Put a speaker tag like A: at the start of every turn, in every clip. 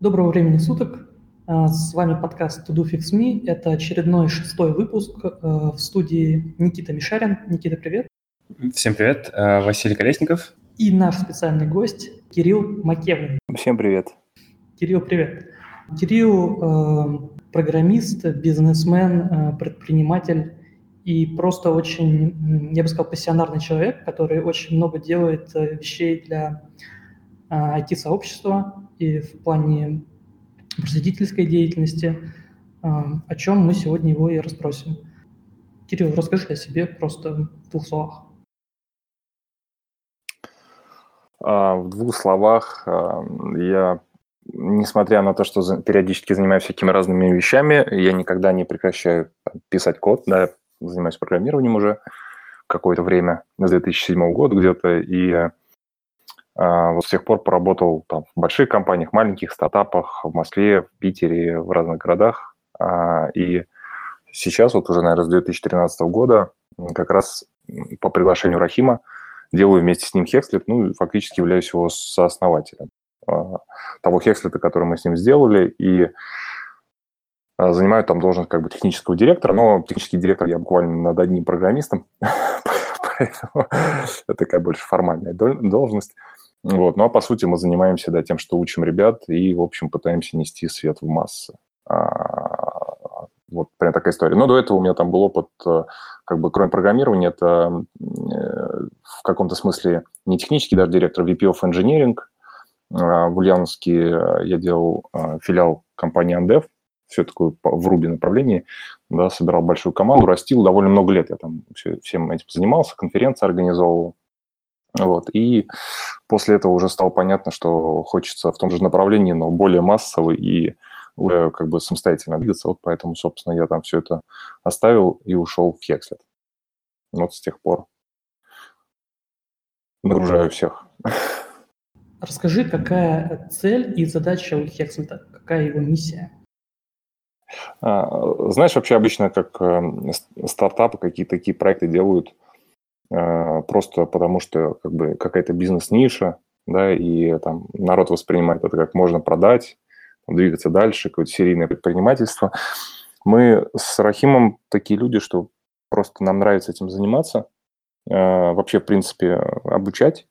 A: Доброго времени суток. А, с вами подкаст To Do Fix Me. Это очередной шестой выпуск э, в студии Никита Мишарин. Никита, привет.
B: Всем привет. Э, Василий Колесников.
A: И наш специальный гость Кирилл Макевин.
C: Всем привет.
A: Кирилл, привет. Кирилл э, программист, бизнесмен, предприниматель и просто очень, я бы сказал, пассионарный человек, который очень много делает вещей для IT-сообщества и в плане просветительской деятельности, а, о чем мы сегодня его и расспросим. Кирилл, расскажи о себе просто в двух словах.
C: А, в двух словах а, я, несмотря на то, что периодически занимаюсь всякими разными вещами, я никогда не прекращаю писать код, да, занимаюсь программированием уже какое-то время, с 2007 года где-то, и вот с тех пор поработал там, в больших компаниях, маленьких стартапах, в Москве, в Питере, в разных городах. А, и сейчас, вот уже, наверное, с 2013 года, как раз по приглашению Рахима делаю вместе с ним Хекслет, ну, фактически являюсь его сооснователем а, того Хекслета, который мы с ним сделали, и занимаю там должность как бы технического директора, но технический директор я буквально над одним программистом, поэтому это такая больше формальная должность. Вот. Ну а по сути мы занимаемся да, тем, что учим ребят и, в общем, пытаемся нести свет в массы. А, вот прям такая история. Но до этого у меня там был опыт, э, как бы, кроме программирования, это э, в каком-то смысле не технический даже директор, VP of Engineering. А, в Ульяновске я делал э, филиал компании Andev, все такое в Руби направлении, да, собирал большую команду, растил довольно много лет. Я там все, всем этим занимался, конференции организовывал. Вот. И после этого уже стало понятно, что хочется в том же направлении, но более массовый и уже как бы самостоятельно двигаться. Вот поэтому, собственно, я там все это оставил и ушел в Хекслет. Вот с тех пор нагружаю всех.
A: Расскажи, какая цель и задача у Хекслета, какая его миссия?
C: А, знаешь, вообще обычно как э, стартапы какие-то такие проекты делают – просто потому что как бы какая-то бизнес-ниша, да, и там народ воспринимает это как можно продать, двигаться дальше, какое-то серийное предпринимательство. Мы с Рахимом такие люди, что просто нам нравится этим заниматься, а, вообще, в принципе, обучать.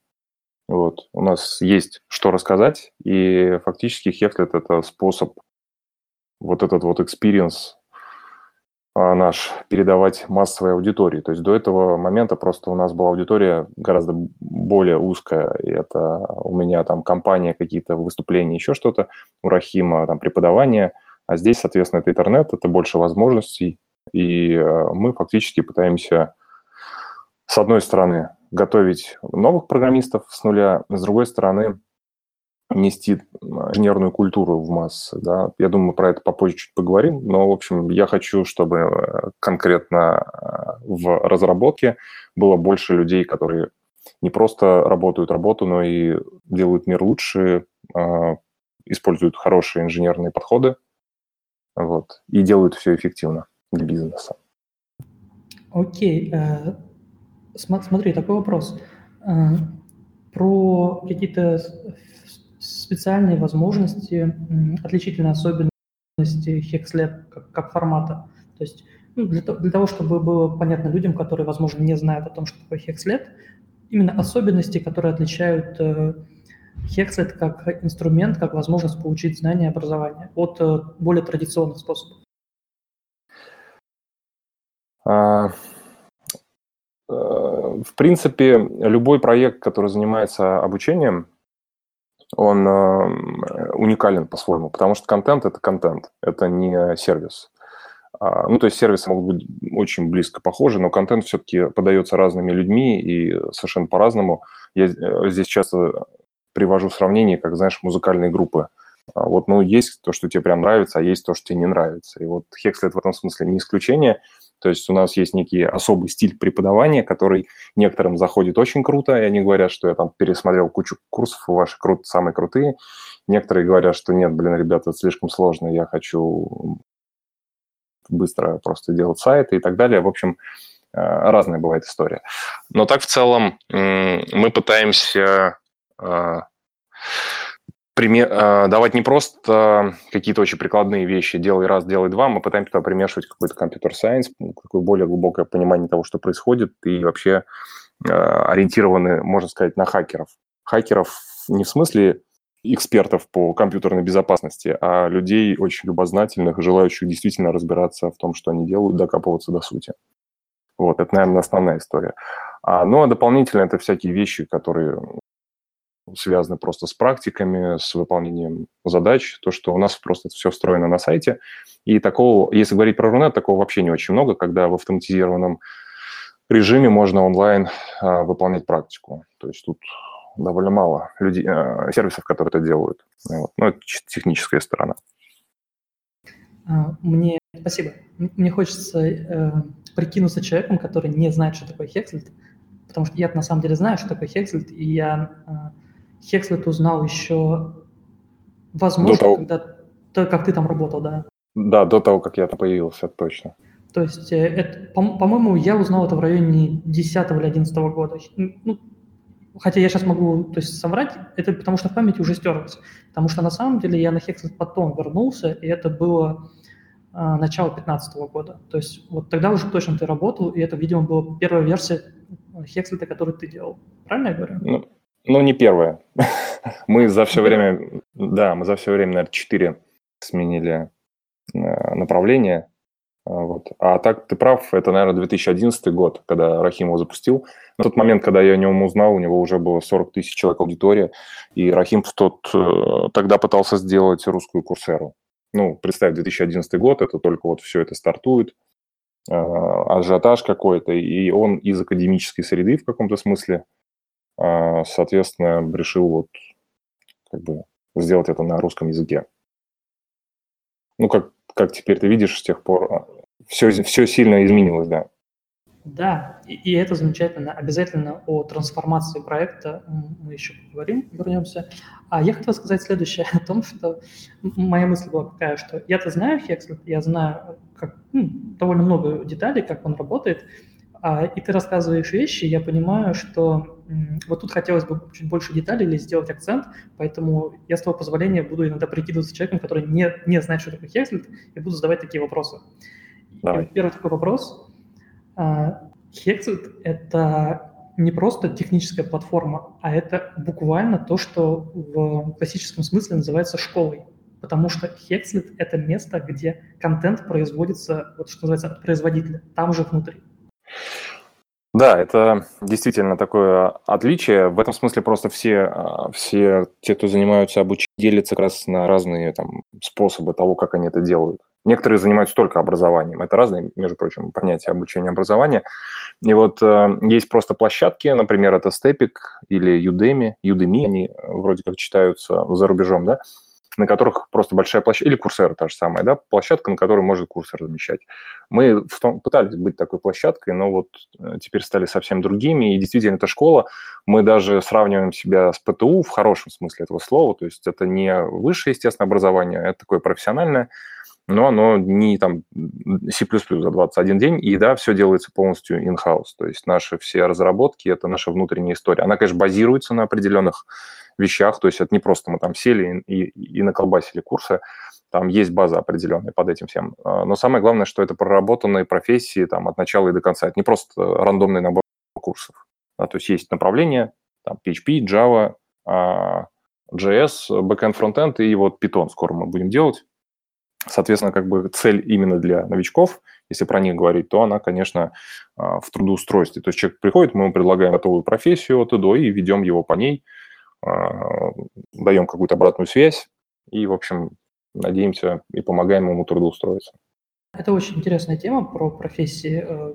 C: Вот. У нас есть что рассказать, и фактически Хефлет – это способ вот этот вот experience наш передавать массовой аудитории. То есть до этого момента просто у нас была аудитория гораздо более узкая. И это у меня там компания, какие-то выступления, еще что-то, у Рахима там преподавание. А здесь, соответственно, это интернет, это больше возможностей. И а, мы фактически пытаемся, с одной стороны, готовить новых программистов с нуля, с другой стороны, нести инженерную культуру в массы. Да? Я думаю, про это попозже чуть поговорим, но, в общем, я хочу, чтобы э, конкретно э, в разработке было больше людей, которые не просто работают работу, но и делают мир лучше, э, используют хорошие инженерные подходы вот, и делают все эффективно для бизнеса.
A: Окей. Смотри, такой вопрос. Про какие-то специальные возможности, отличительные особенности HexLab как, как формата. То есть ну, для, для того, чтобы было понятно людям, которые, возможно, не знают о том, что такое HexLab, именно особенности, которые отличают э, Hexlet как инструмент, как возможность получить знания и образование от э, более традиционных способов.
C: А, э, в принципе, любой проект, который занимается обучением, он э, уникален по-своему, потому что контент – это контент, это не сервис. А, ну, то есть сервисы могут быть очень близко похожи, но контент все-таки подается разными людьми и совершенно по-разному. Я э, здесь часто привожу сравнение, как, знаешь, музыкальные группы. А вот, ну, есть то, что тебе прям нравится, а есть то, что тебе не нравится. И вот Hexlet в этом смысле не исключение – то есть у нас есть некий особый стиль преподавания, который некоторым заходит очень круто, и они говорят, что я там пересмотрел кучу курсов, ваши крут, самые крутые. Некоторые говорят, что нет, блин, ребята, это слишком сложно, я хочу быстро просто делать сайты и так далее. В общем, э, разная бывает история. Но так в целом мы пытаемся э, пример, э, давать не просто какие-то очень прикладные вещи, делай раз, делай два, мы пытаемся туда примешивать какой-то компьютер-сайенс, какое более глубокое понимание того, что происходит, и вообще э, ориентированы, можно сказать, на хакеров. Хакеров не в смысле экспертов по компьютерной безопасности, а людей очень любознательных, желающих действительно разбираться в том, что они делают, докапываться до сути. Вот, это, наверное, основная история. А, ну, а дополнительно это всякие вещи, которые связаны просто с практиками, с выполнением задач, то, что у нас просто все встроено на сайте. И такого, если говорить про Рунет, такого вообще не очень много, когда в автоматизированном режиме можно онлайн а, выполнять практику. То есть тут довольно мало людей, а, сервисов, которые это делают. Вот. Ну, это техническая сторона.
A: А, мне спасибо. Мне хочется э, прикинуться человеком, который не знает, что такое Hexlet, потому что я на самом деле знаю, что такое Hexlet, и я э, Hexlet узнал еще, возможно, до того... когда то, как ты там работал, да?
C: Да, до того, как я там появился, точно.
A: То есть, э, это, по- по-моему, я узнал это в районе 10 или 11 года. Ну, хотя я сейчас могу то есть, соврать, это потому что в памяти уже стерлось. Потому что на самом деле я на Hexlet потом вернулся, и это было а, начало 2015 года. То есть вот тогда уже точно ты работал, и это, видимо, была первая версия Hexlet, которую ты делал. Правильно я говорю?
C: Ну, ну, не первая. мы за все время, да, мы за все время, наверное, четыре сменили э, направление. А, вот. А так ты прав, это, наверное, 2011 год, когда Рахим его запустил. На тот момент, когда я о нем узнал, у него уже было 40 тысяч человек аудитория, и Рахим в тот, э, тогда пытался сделать русскую курсеру. Ну, представь, 2011 год, это только вот все это стартует, э, ажиотаж какой-то, и он из академической среды в каком-то смысле – соответственно, решил вот как бы сделать это на русском языке. Ну, как, как теперь ты видишь, с тех пор все, а, все сильно изменилось, да.
A: Да, и, и это замечательно. Обязательно о трансформации проекта мы еще поговорим, вернемся. А я хотел сказать следующее о том, что моя мысль была такая, что я-то знаю Hexlet, я знаю как, ну, довольно много деталей, как он работает, а, и ты рассказываешь вещи, я понимаю, что вот тут хотелось бы чуть больше деталей или сделать акцент, поэтому я, с твоего позволения, буду иногда прикидываться человеком, который не, не знает, что такое Hexlet, и буду задавать такие вопросы. Давай. Первый такой вопрос. А, Hexlet — это не просто техническая платформа, а это буквально то, что в классическом смысле называется школой. Потому что Hexlet — это место, где контент производится, вот что называется, от производителя, там же внутри.
C: Да, это действительно такое отличие. В этом смысле просто все, а, все те, кто занимаются обучением, делятся как раз на разные там, способы того, как они это делают. Некоторые занимаются только образованием. Это разные, между прочим, понятия обучения и образования. И вот э, есть просто площадки, например, это Степик или Udemy. Udemy, они э, вроде как читаются за рубежом, да, на которых просто большая площадка, или курсера та же самая, да, площадка, на которой может курсор размещать. Мы в том, пытались быть такой площадкой, но вот э, теперь стали совсем другими, и действительно, это школа, мы даже сравниваем себя с ПТУ в хорошем смысле этого слова, то есть это не высшее, естественно, образование, это такое профессиональное, но оно не там C++ за 21 день, и да, все делается полностью in-house, то есть наши все разработки, это наша внутренняя история. Она, конечно, базируется на определенных вещах, то есть это не просто мы там сели и, и, и наколбасили курсы, там есть база определенная под этим всем. А, но самое главное, что это проработанные профессии там, от начала и до конца. Это не просто рандомный набор курсов. Да, то есть есть направление, там, PHP, Java, JS, backend, frontend и вот Python скоро мы будем делать. Соответственно, как бы цель именно для новичков, если про них говорить, то она, конечно, а, в трудоустройстве. То есть человек приходит, мы ему предлагаем готовую профессию от и до и ведем его по ней – а, даем какую-то обратную связь и, в общем, надеемся и помогаем ему трудоустроиться.
A: Это очень интересная тема про профессии. Э,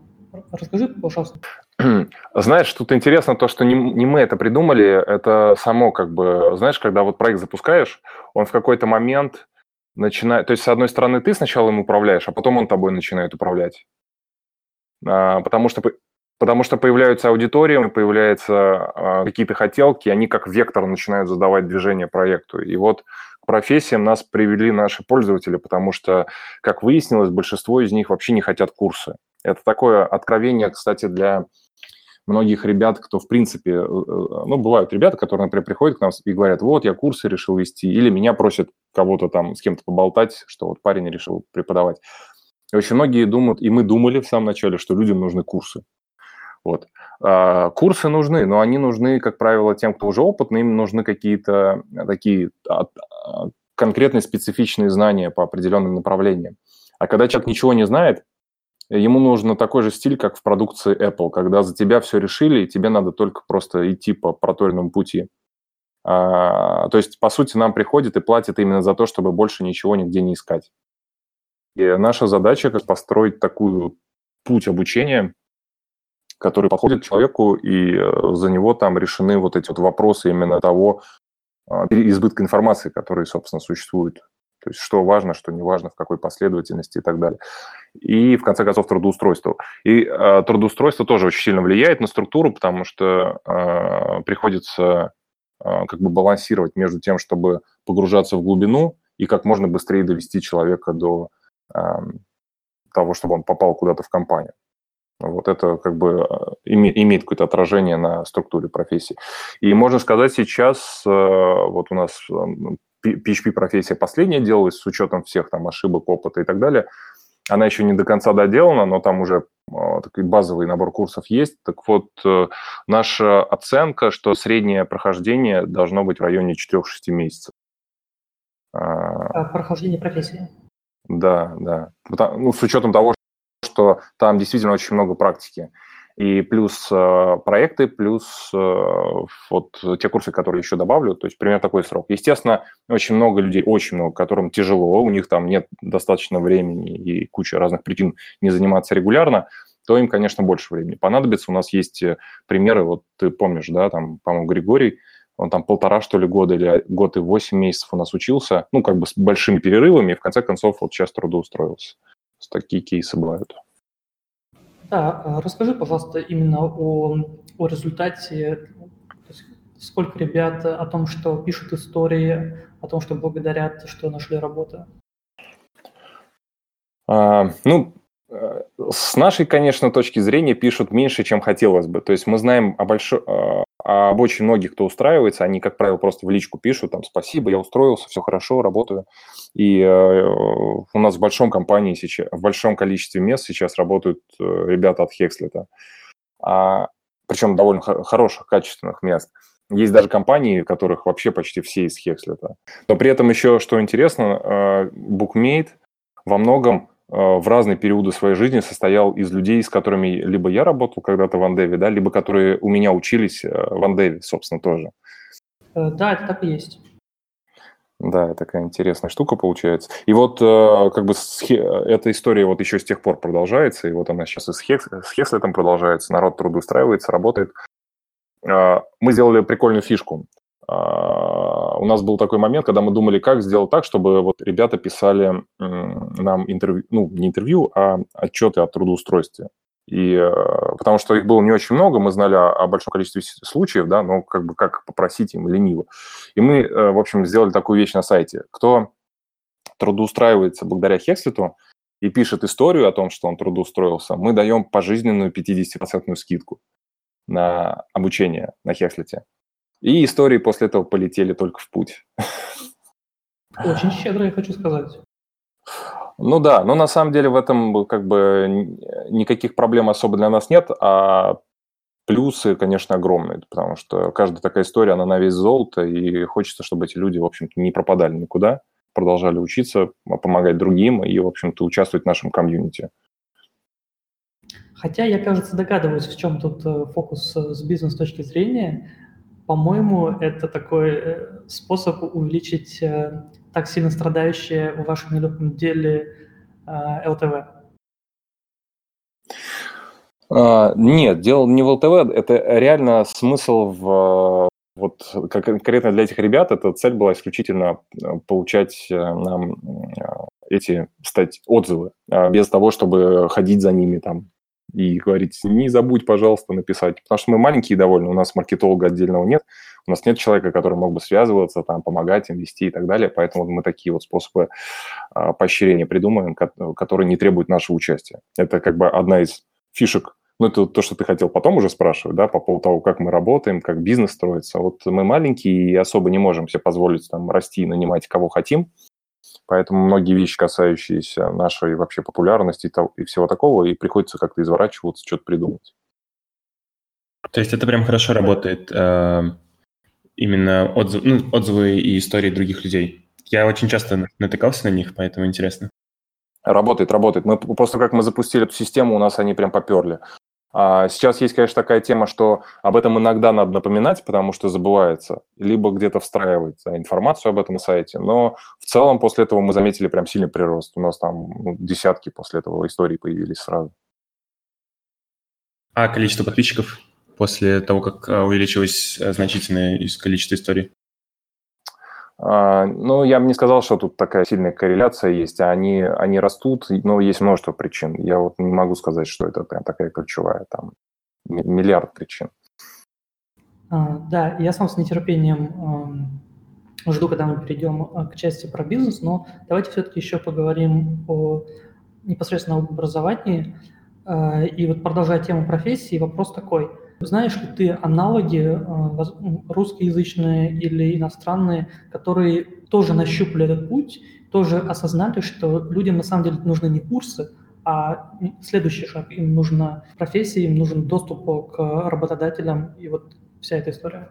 A: расскажи, пожалуйста.
C: Знаешь, тут интересно то, что не, не мы это придумали, это само как бы, знаешь, когда вот проект запускаешь, он в какой-то момент начинает, то есть с одной стороны ты сначала им управляешь, а потом он тобой начинает управлять. А, потому что Потому что появляются аудитории, появляются э, какие-то хотелки, они как вектор начинают задавать движение проекту. И вот к профессиям нас привели наши пользователи, потому что, как выяснилось, большинство из них вообще не хотят курсы. Это такое откровение, кстати, для многих ребят, кто, в принципе, э, э, ну, бывают ребята, которые, например, приходят к нам и говорят, вот, я курсы решил вести, или меня просят кого-то там с кем-то поболтать, что вот парень решил преподавать. И очень многие думают, и мы думали в самом начале, что людям нужны курсы. Вот. А, курсы нужны, но они нужны, как правило, тем, кто уже опытный, им нужны какие-то такие а, конкретные специфичные знания по определенным направлениям. А когда человек ничего не знает, ему нужно такой же стиль, как в продукции Apple, когда за тебя все решили, и тебе надо только просто идти по проторенному пути. А, то есть, по сути, нам приходит и платит именно за то, чтобы больше ничего нигде не искать. И наша задача как построить такую путь обучения, который подходит человеку, и э, за него там решены вот эти вот вопросы именно того а, избытка информации, который, собственно, существует то есть что важно, что не важно, в какой последовательности и так далее. И, в конце концов, трудоустройство. И э, трудоустройство тоже очень сильно влияет на структуру, потому что э, приходится э, как бы балансировать между тем, чтобы погружаться в глубину и как можно быстрее довести человека до э, того, чтобы он попал куда-то в компанию. Вот это как бы имеет какое-то отражение на структуре профессии. И можно сказать, сейчас вот у нас PHP-профессия последняя делалась с учетом всех там ошибок, опыта и так далее. Она еще не до конца доделана, но там уже э, такой базовый набор курсов есть. Так вот, э, наша оценка, что среднее прохождение должно быть в районе 4-6 месяцев.
A: А, прохождение профессии.
C: Да, да. Ну, с учетом того, что там действительно очень много практики и плюс э, проекты, плюс э, вот те курсы, которые еще добавлю, то есть примерно такой срок. Естественно, очень много людей, очень много, которым тяжело, у них там нет достаточно времени и куча разных причин не заниматься регулярно, то им, конечно, больше времени понадобится. У нас есть э, примеры, вот ты помнишь, да, там, по-моему, Григорий, он там полтора, что ли, года или год и восемь месяцев у нас учился, ну, как бы с большими перерывами, и в конце концов вот сейчас трудоустроился. Такие кейсы бывают.
A: Да, а расскажи, пожалуйста, именно о, о результате, сколько ребят о том, что пишут истории, о том, что благодарят, что нашли работу.
C: А, ну, э, с нашей, конечно, точки зрения пишут меньше, чем хотелось бы. То есть мы знаем о большой, а, об очень многих, кто устраивается, они, как правило, просто в личку пишут, там, спасибо, я устроился, все хорошо, работаю. И э, у нас в большом компании сейчас, в большом количестве мест сейчас работают э, ребята от Хекслета. А, причем довольно хороших, качественных мест. Есть даже компании, в которых вообще почти все из Хекслета. Но при этом еще, что интересно, э, Bookmate во многом в разные периоды своей жизни состоял из людей, с которыми либо я работал когда-то в Андеве, да, либо которые у меня учились в Андеве, собственно, тоже.
A: Да, это так и есть.
C: Да, такая интересная штука получается. И вот э, как бы эта история вот еще с тех пор продолжается, и вот она сейчас и с, Хекс, с Хеслетом продолжается, народ трудоустраивается, работает. Э, мы сделали прикольную фишку. Э, у нас был такой момент, когда мы думали, как сделать так, чтобы вот ребята писали нам интервью, ну, не интервью, а отчеты о трудоустройстве. И э, потому что их было не очень много, мы знали о, о большом количестве случаев, да, но как бы как попросить им лениво. И мы, э, в общем, сделали такую вещь на сайте. Кто трудоустраивается благодаря Хекслету и пишет историю о том, что он трудоустроился, мы даем пожизненную 50% скидку на обучение на Хекслете. И истории после этого полетели только в путь.
A: Очень щедро, я хочу сказать.
C: Ну да, но на самом деле в этом как бы никаких проблем особо для нас нет, а плюсы, конечно, огромные, потому что каждая такая история, она на весь золото, и хочется, чтобы эти люди, в общем-то, не пропадали никуда, продолжали учиться, помогать другим и, в общем-то, участвовать в нашем комьюнити.
A: Хотя я, кажется, догадываюсь, в чем тут э, фокус э, с бизнес точки зрения. По-моему, это такой э, способ увеличить так сильно страдающие в вашем нелегком деле э, ЛТВ?
C: А, нет, дело не в ЛТВ, это реально смысл в вот конкретно для этих ребят эта цель была исключительно э, получать э, нам эти стать отзывы, а без того, чтобы ходить за ними там и говорить, не забудь, пожалуйста, написать. Потому что мы маленькие довольно, у нас маркетолога отдельного нет, у нас нет человека, который мог бы связываться, там, помогать им вести и так далее, поэтому мы такие вот способы а, поощрения придумываем, которые не требуют нашего участия. Это как бы одна из фишек ну, это то, что ты хотел потом уже спрашивать, да, по поводу того, как мы работаем, как бизнес строится. Вот мы маленькие и особо не можем себе позволить там расти и нанимать кого хотим, поэтому многие вещи, касающиеся нашей вообще популярности и всего такого, и приходится как-то изворачиваться, что-то придумать.
B: То есть это прям хорошо работает, э, именно отзыв, ну, отзывы и истории других людей. Я очень часто натыкался на них, поэтому интересно.
C: Работает, работает. Мы после как мы запустили эту систему, у нас они прям поперли. А сейчас есть, конечно, такая тема, что об этом иногда надо напоминать, потому что забывается, либо где-то встраивать информацию об этом сайте. Но в целом после этого мы заметили прям сильный прирост. У нас там ну, десятки после этого историй появились сразу.
B: А количество подписчиков после того, как а, увеличилось а, значительное количество историй?
C: А, ну, я бы не сказал, что тут такая сильная корреляция есть. Они, они растут, но есть множество причин. Я вот не могу сказать, что это прям такая ключевая, там, миллиард причин.
A: А, да, я сам с нетерпением жду, когда мы перейдем а, к части про бизнес, но давайте все-таки еще поговорим о непосредственно об образовании. И вот продолжая тему профессии, вопрос такой – знаешь ли ты аналоги э, русскоязычные или иностранные, которые тоже нащупали этот путь, тоже осознали, что людям на самом деле нужны не курсы, а следующий шаг. Им нужна профессия, им нужен доступ к работодателям и вот вся эта история.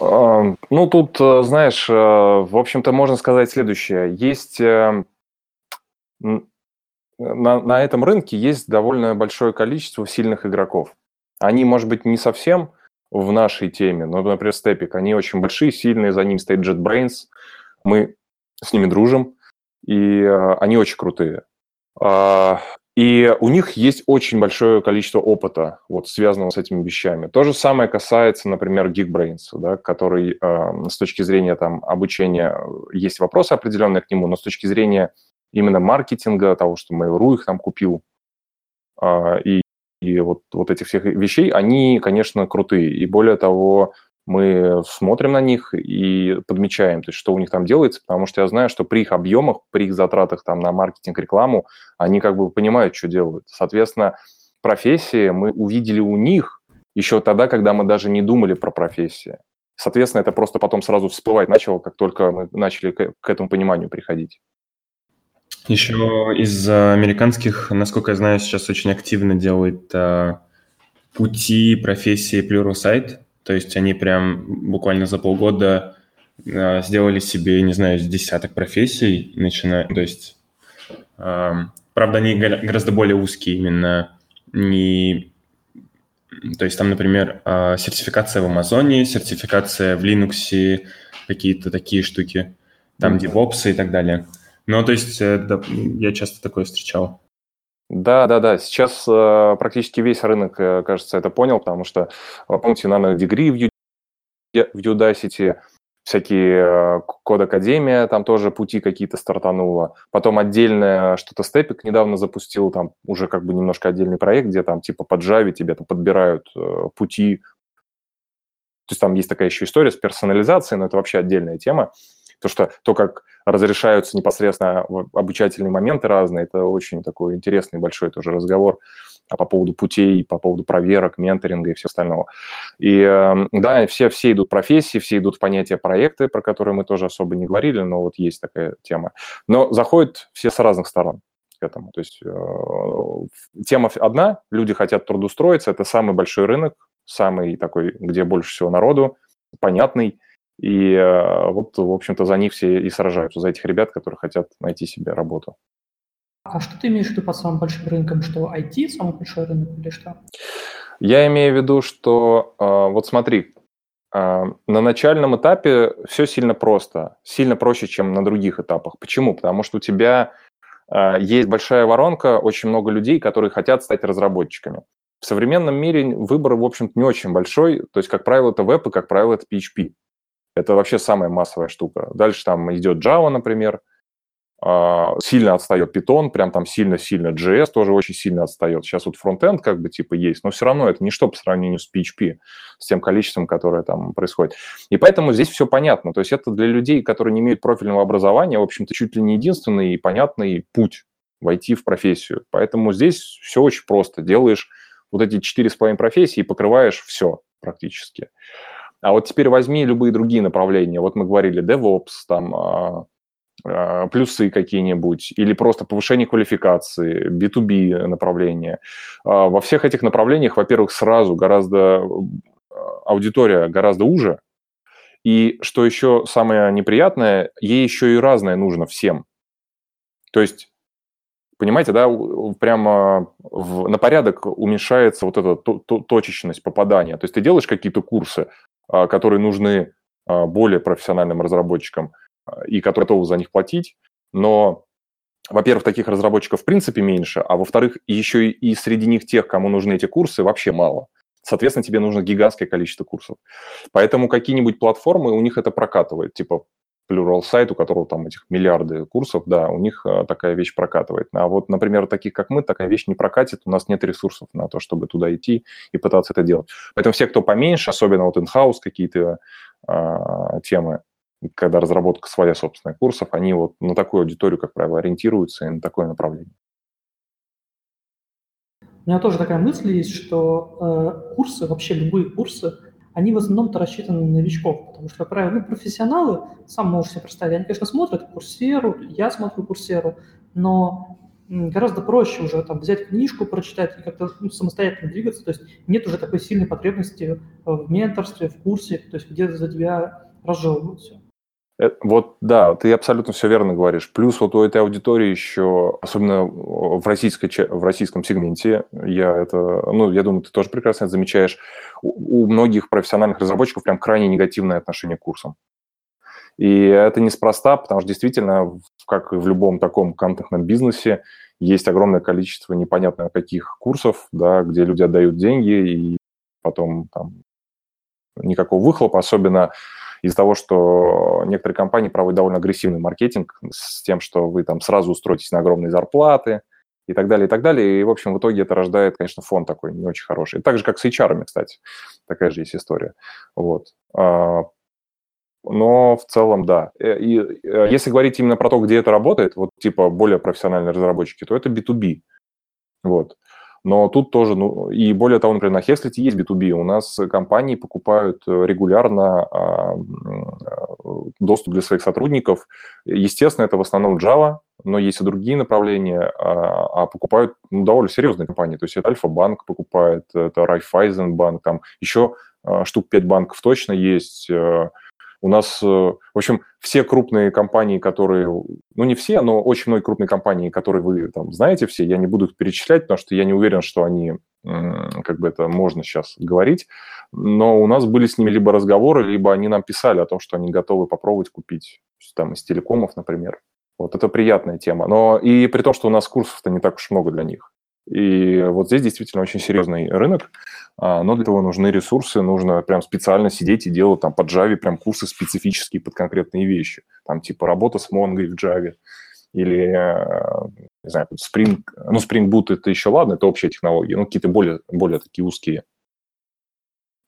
C: А, ну, тут, э, знаешь, э, в общем-то, можно сказать следующее. Есть на, на этом рынке есть довольно большое количество сильных игроков. Они, может быть, не совсем в нашей теме, но, например, Степик, они очень большие, сильные, за ним стоит JetBrains, мы с ними дружим, и э, они очень крутые. Э, и у них есть очень большое количество опыта, вот, связанного с этими вещами. То же самое касается, например, Geekbrains, да, который э, с точки зрения там, обучения, есть вопросы определенные к нему, но с точки зрения именно маркетинга, того, что Mail.ru их там купил, э, и и вот, вот этих всех вещей, они, конечно, крутые. И более того, мы смотрим на них и подмечаем, то есть что у них там делается, потому что я знаю, что при их объемах, при их затратах там на маркетинг, рекламу, они как бы понимают, что делают. Соответственно, профессии мы увидели у них еще тогда, когда мы даже не думали про профессии. Соответственно, это просто потом сразу всплывать начало, как только мы начали к этому пониманию приходить.
B: Еще из американских, насколько я знаю, сейчас очень активно делают а, пути профессии Pluralsight. То есть они прям буквально за полгода а, сделали себе, не знаю, десяток профессий, начиная, то есть, а, правда, они гораздо более узкие именно, не, то есть там, например, а, сертификация в Амазоне, сертификация в Linux, какие-то такие штуки, там DevOps и так далее – ну, то есть э, да, я часто такое встречал.
C: Да, да, да. Сейчас э, практически весь рынок, э, кажется, это понял, потому что, помните, наверное, Degree в, U- в Udacity, всякие э, Код Академия, там тоже пути какие-то стартануло. Потом отдельное что-то Степик недавно запустил, там уже как бы немножко отдельный проект, где там типа под Java тебе там подбирают э, пути. То есть там есть такая еще история с персонализацией, но это вообще отдельная тема. То, что то, как разрешаются непосредственно обучательные моменты разные, это очень такой интересный большой тоже разговор а по поводу путей, по поводу проверок, менторинга и всего остального. И эм, да, все, все идут профессии, все идут в понятие проекты, про которые мы тоже особо не говорили, но вот есть такая тема. Но заходят все с разных сторон этому. То есть э, тема одна, люди хотят трудоустроиться, это самый большой рынок, самый такой, где больше всего народу, понятный, и э, вот, в общем-то, за них все и сражаются, за этих ребят, которые хотят найти себе работу.
A: А что ты имеешь в виду под самым большим рынком? Что IT самый большой рынок или что?
C: Я имею в виду, что э, вот смотри, э, на начальном этапе все сильно просто, сильно проще, чем на других этапах. Почему? Потому что у тебя есть большая воронка, очень много людей, которые хотят стать разработчиками. В современном мире выбор, в общем-то, не очень большой. То есть, как правило, это веб и, как правило, это PHP. Это вообще самая массовая штука. Дальше там идет Java, например, а, сильно отстает Python, прям там сильно-сильно JS тоже очень сильно отстает. Сейчас вот фронтенд как бы типа есть, но все равно это ничто по сравнению с PHP, с тем количеством, которое там происходит. И поэтому здесь все понятно. То есть это для людей, которые не имеют профильного образования, в общем-то, чуть ли не единственный и понятный путь войти в профессию. Поэтому здесь все очень просто. Делаешь вот эти четыре с половиной профессии и покрываешь все практически. А вот теперь возьми любые другие направления. Вот мы говорили DevOps, там а, а, плюсы какие-нибудь, или просто повышение квалификации, B2B направления. А, во всех этих направлениях, во-первых, сразу гораздо аудитория гораздо уже, и что еще самое неприятное, ей еще и разное нужно всем. То есть, понимаете, да, прямо в, на порядок уменьшается вот эта то, то, точечность попадания. То есть ты делаешь какие-то курсы, которые нужны а, более профессиональным разработчикам а, и которые готовы за них платить, но во-первых, таких разработчиков в принципе меньше, а во-вторых, еще и среди них тех, кому нужны эти курсы, вообще мало. Соответственно, тебе нужно гигантское количество курсов. Поэтому какие-нибудь платформы, у них это прокатывает, типа Plural сайт, у которого там этих миллиарды курсов, да, у них а, такая вещь прокатывает. А вот, например, таких, как мы, такая вещь не прокатит, у нас нет ресурсов на то, чтобы туда идти и пытаться это делать. Поэтому все, кто поменьше, особенно вот in-house какие-то а, темы, когда разработка своя собственная курсов, они вот на такую аудиторию, как правило, ориентируются и на такое направление.
A: У меня тоже такая мысль есть, что э, курсы, вообще любые курсы, они в основном-то рассчитаны на новичков, потому что, как правило, ну, профессионалы, сам можешь себе представить, они, конечно, смотрят курсеру, я смотрю курсеру, но гораздо проще уже там взять книжку, прочитать и как-то ну, самостоятельно двигаться, то есть нет уже такой сильной потребности в менторстве, в курсе, то есть где за тебя разжевывают все.
C: Э, вот, да, ты абсолютно все верно говоришь. Плюс вот у этой аудитории еще, особенно в, российской, в российском сегменте, я это, ну, я думаю, ты тоже прекрасно это замечаешь, у, у многих профессиональных разработчиков прям крайне негативное отношение к курсам. И это неспроста, потому что действительно, как и в любом таком контентном бизнесе, есть огромное количество непонятно каких курсов, да, где люди отдают деньги, и потом там никакого выхлопа, особенно из-за того, что некоторые компании проводят довольно агрессивный маркетинг с тем, что вы там сразу устроитесь на огромные зарплаты и так далее, и так далее. И, в общем, в итоге это рождает, конечно, фон такой не очень хороший. Так же, как с HR, кстати. Такая же есть история. Вот. А, но в целом, да. Э, и э, если говорить именно про то, где это работает, вот типа более профессиональные разработчики, то это B2B. Вот. Но тут тоже, ну, и более того, например, на Hexlet есть B2B. У нас компании покупают э, регулярно а, доступ для своих сотрудников. Естественно, это в основном Java, но есть и другие направления, а, а покупают ну, довольно серьезные компании. То есть это Альфа-банк покупает, это Райфайзенбанк, там еще а, штук 5 банков точно есть, э, у нас, э, в общем, все крупные компании, которые, ну не все, но очень многие крупные компании, которые вы там знаете все, я не буду их перечислять, потому что я не уверен, что они, как бы это можно сейчас говорить, но у нас были с ними либо разговоры, либо они нам писали о том, что они готовы попробовать купить там из телекомов, например. Вот это приятная тема. Но и при том, что у нас курсов-то не так уж много для них. И вот здесь действительно очень серьезный рынок, но для этого нужны ресурсы, нужно прям специально сидеть и делать там под Java прям курсы специфические под конкретные вещи. Там типа работа с Mongo в Java или, э, не знаю, Spring, ну, Spring Boot это еще ладно, это общая технология, ну, какие-то более, более такие узкие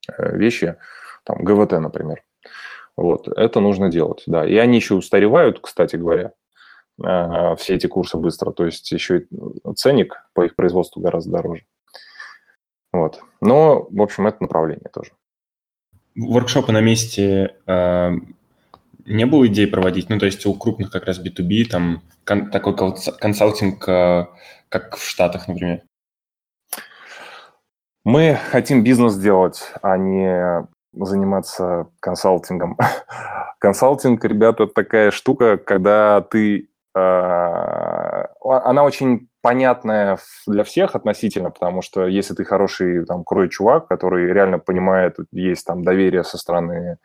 C: э, вещи, там, GVT, например. Вот, это нужно делать, да. И они еще устаревают, кстати говоря, а, все эти курсы быстро. То есть еще ценник по их производству гораздо дороже. Вот. Но, в общем, это направление тоже.
B: Воркшопы на месте э, не было идей проводить? Ну, то есть у крупных как раз B2B там кон- такой консалтинг, э, как в Штатах, например?
C: Мы хотим бизнес делать, а не заниматься консалтингом. Консалтинг, ребята, такая штука, когда ты Э, она очень понятная для всех относительно, потому что если ты хороший там крутой чувак, который реально понимает, есть там доверие со стороны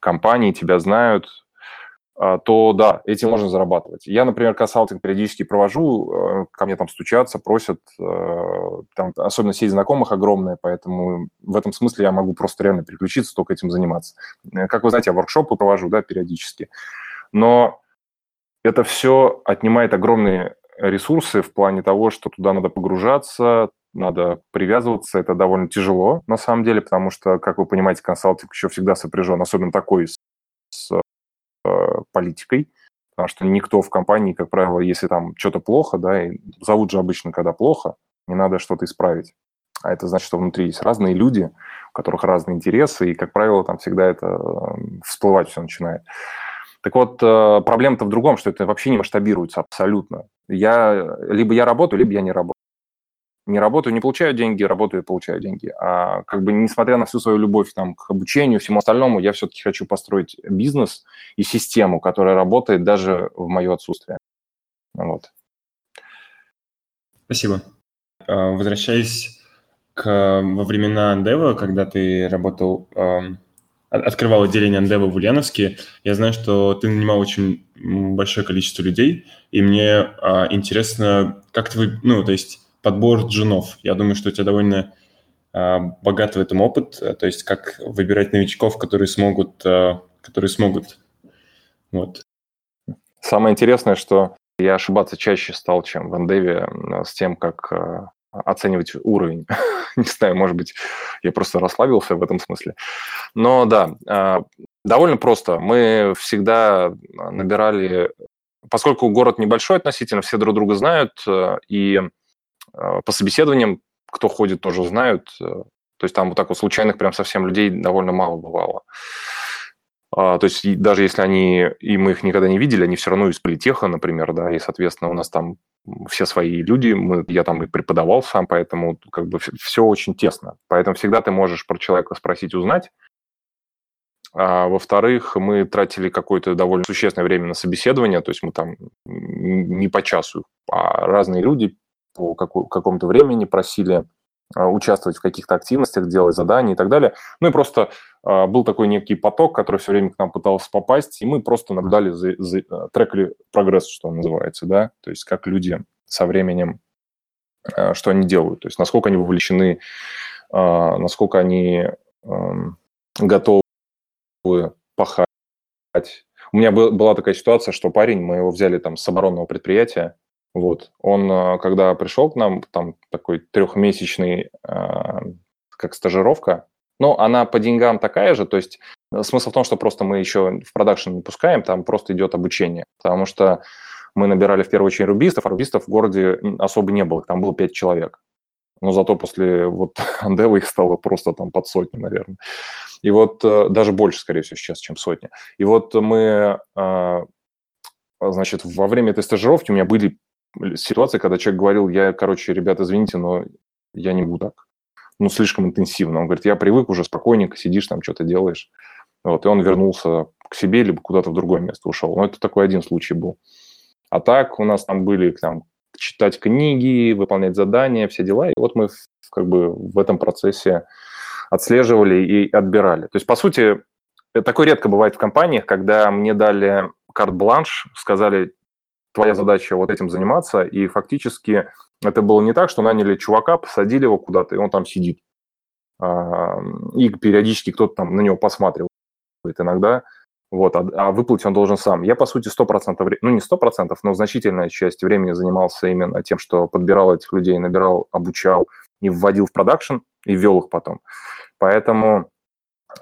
C: компании, тебя знают, э, то да, этим можно зарабатывать. Я, например, консалтинг периодически провожу, э, ко мне там стучатся, просят, там, особенно сеть знакомых огромная, поэтому в этом смысле я могу просто реально переключиться, только этим заниматься. Как вы знаете, я воркшопы провожу, да, периодически. Но это все отнимает огромные ресурсы в плане того, что туда надо погружаться, надо привязываться. Это довольно тяжело, на самом деле, потому что, как вы понимаете, консалтинг еще всегда сопряжен, особенно такой с, с э, политикой, потому что никто в компании, как правило, если там что-то плохо, да, и зовут же обычно, когда плохо, не надо что-то исправить. А это значит, что внутри есть разные люди, у которых разные интересы, и, как правило, там всегда это э, всплывать все начинает. Так вот, э, проблема-то в другом, что это вообще не масштабируется абсолютно. Я, либо я работаю, либо я не работаю. Не работаю, не получаю деньги, работаю и получаю деньги. А как бы несмотря на всю свою любовь там, к обучению, всему остальному, я все-таки хочу построить бизнес и систему, которая работает даже в мое отсутствие. Вот.
B: Спасибо. А, возвращаясь к, во времена Андева, когда ты работал, открывал отделение Андева в Ульяновске, я знаю, что ты нанимал очень большое количество людей, и мне э, интересно, как ты, ну, то есть подбор джунов. Я думаю, что у тебя довольно э, богат в этом опыт, то есть как выбирать новичков, которые смогут, э, которые смогут. Вот.
C: Самое интересное, что я ошибаться чаще стал, чем в Андеве, с тем, как оценивать уровень. Не знаю, может быть, я просто расслабился в этом смысле. Но да, а, довольно просто. Мы всегда набирали, поскольку город небольшой относительно, все друг друга знают, э, и э, по собеседованиям, кто ходит, тоже знают. Э, то есть там вот так вот случайных прям совсем людей довольно мало бывало. А, то есть даже если они, и мы их никогда не видели, они все равно из политеха, например, да, и, соответственно, у нас там все свои люди, мы, я там и преподавал сам, поэтому как бы все очень тесно. Поэтому всегда ты можешь про человека спросить, узнать. А, во-вторых, мы тратили какое-то довольно существенное время на собеседование, то есть мы там не по часу, а разные люди по какому-то времени просили а, участвовать в каких-то активностях, делать задания и так далее. Ну и просто был такой некий поток, который все время к нам пытался попасть, и мы просто наблюдали, за, за, э, трекали прогресс, что называется, да, то есть как люди со временем, э, что они делают, то есть насколько они вовлечены, э, насколько они э, готовы пахать. У меня был, была такая ситуация, что парень, мы его взяли там с оборонного предприятия, вот. Он, э, когда пришел к нам, там такой трехмесячный, как стажировка, но она по деньгам такая же, то есть э, смысл в том, что просто мы еще в продакшн не пускаем, там просто идет обучение, потому что мы набирали в первую очередь рубистов, а рубистов в городе особо не было, там было пять человек. Но зато после вот Андева их стало просто там под сотню, наверное. И вот даже больше, скорее всего, сейчас, чем сотня. И вот мы, значит, во время этой стажировки у меня были ситуация, когда человек говорил, я, короче, ребята, извините, но я не буду так. Ну, слишком интенсивно. Он говорит, я привык уже спокойненько, сидишь там, что-то делаешь. Вот, и он вернулся к себе, либо куда-то в другое место ушел. Но это такой один случай был. А так у нас там были там, читать книги, выполнять задания, все дела. И вот мы как бы в этом процессе отслеживали и отбирали. То есть, по сути, такое редко бывает в компаниях, когда мне дали карт-бланш, сказали, твоя задача вот этим заниматься, и фактически это было не так, что наняли чувака, посадили его куда-то, и он там сидит. А, и периодически кто-то там на него посматривает иногда, вот, а, а выплатить он должен сам. Я, по сути, 100%, вре- ну не 100%, но значительная часть времени занимался именно тем, что подбирал этих людей, набирал, обучал и вводил в продакшн, и вел их потом. Поэтому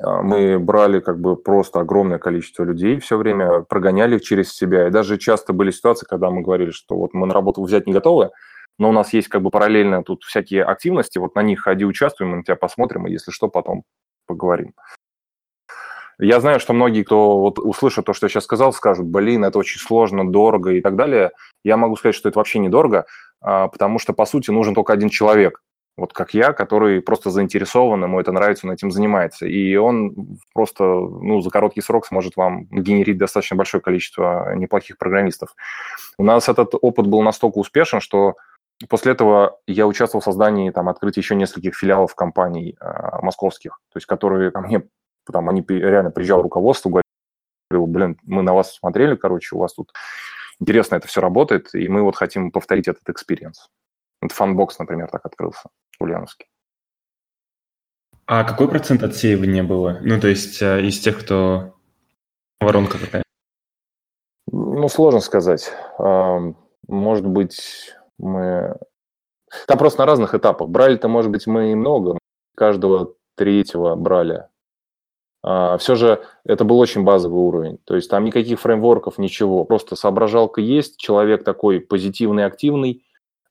C: а, мы брали как бы просто огромное количество людей все время, прогоняли их через себя. И даже часто были ситуации, когда мы говорили, что вот мы на работу взять не готовы, но у нас есть как бы параллельно тут всякие активности, вот на них ходи, участвуем, мы на тебя посмотрим, и если что, потом поговорим. Я знаю, что многие, кто вот услышит то, что я сейчас сказал, скажут, блин, это очень сложно, дорого и так далее. Я могу сказать, что это вообще недорого, а, потому что, по сути, нужен только один человек вот как я, который просто заинтересован, ему это нравится, он этим занимается. И он просто ну, за короткий срок сможет вам генерить достаточно большое количество неплохих программистов. У нас этот опыт был настолько успешен, что после этого я участвовал в создании, там, открытии еще нескольких филиалов компаний э, московских, то есть которые ко мне, там, они реально приезжало руководство, говорил, блин, мы на вас смотрели, короче, у вас тут интересно это все работает, и мы вот хотим повторить этот experience. Вот FunBox, например, так открылся в Ульяновске.
B: А какой процент отсеивания было? Ну, то есть э, из тех, кто воронка какая?
C: Ну, сложно сказать. Может быть, мы... Там просто на разных этапах. Брали-то, может быть, мы и много. Каждого третьего брали. а, все же это был очень базовый уровень. То есть там никаких фреймворков, ничего. Просто соображалка есть, человек такой позитивный, активный,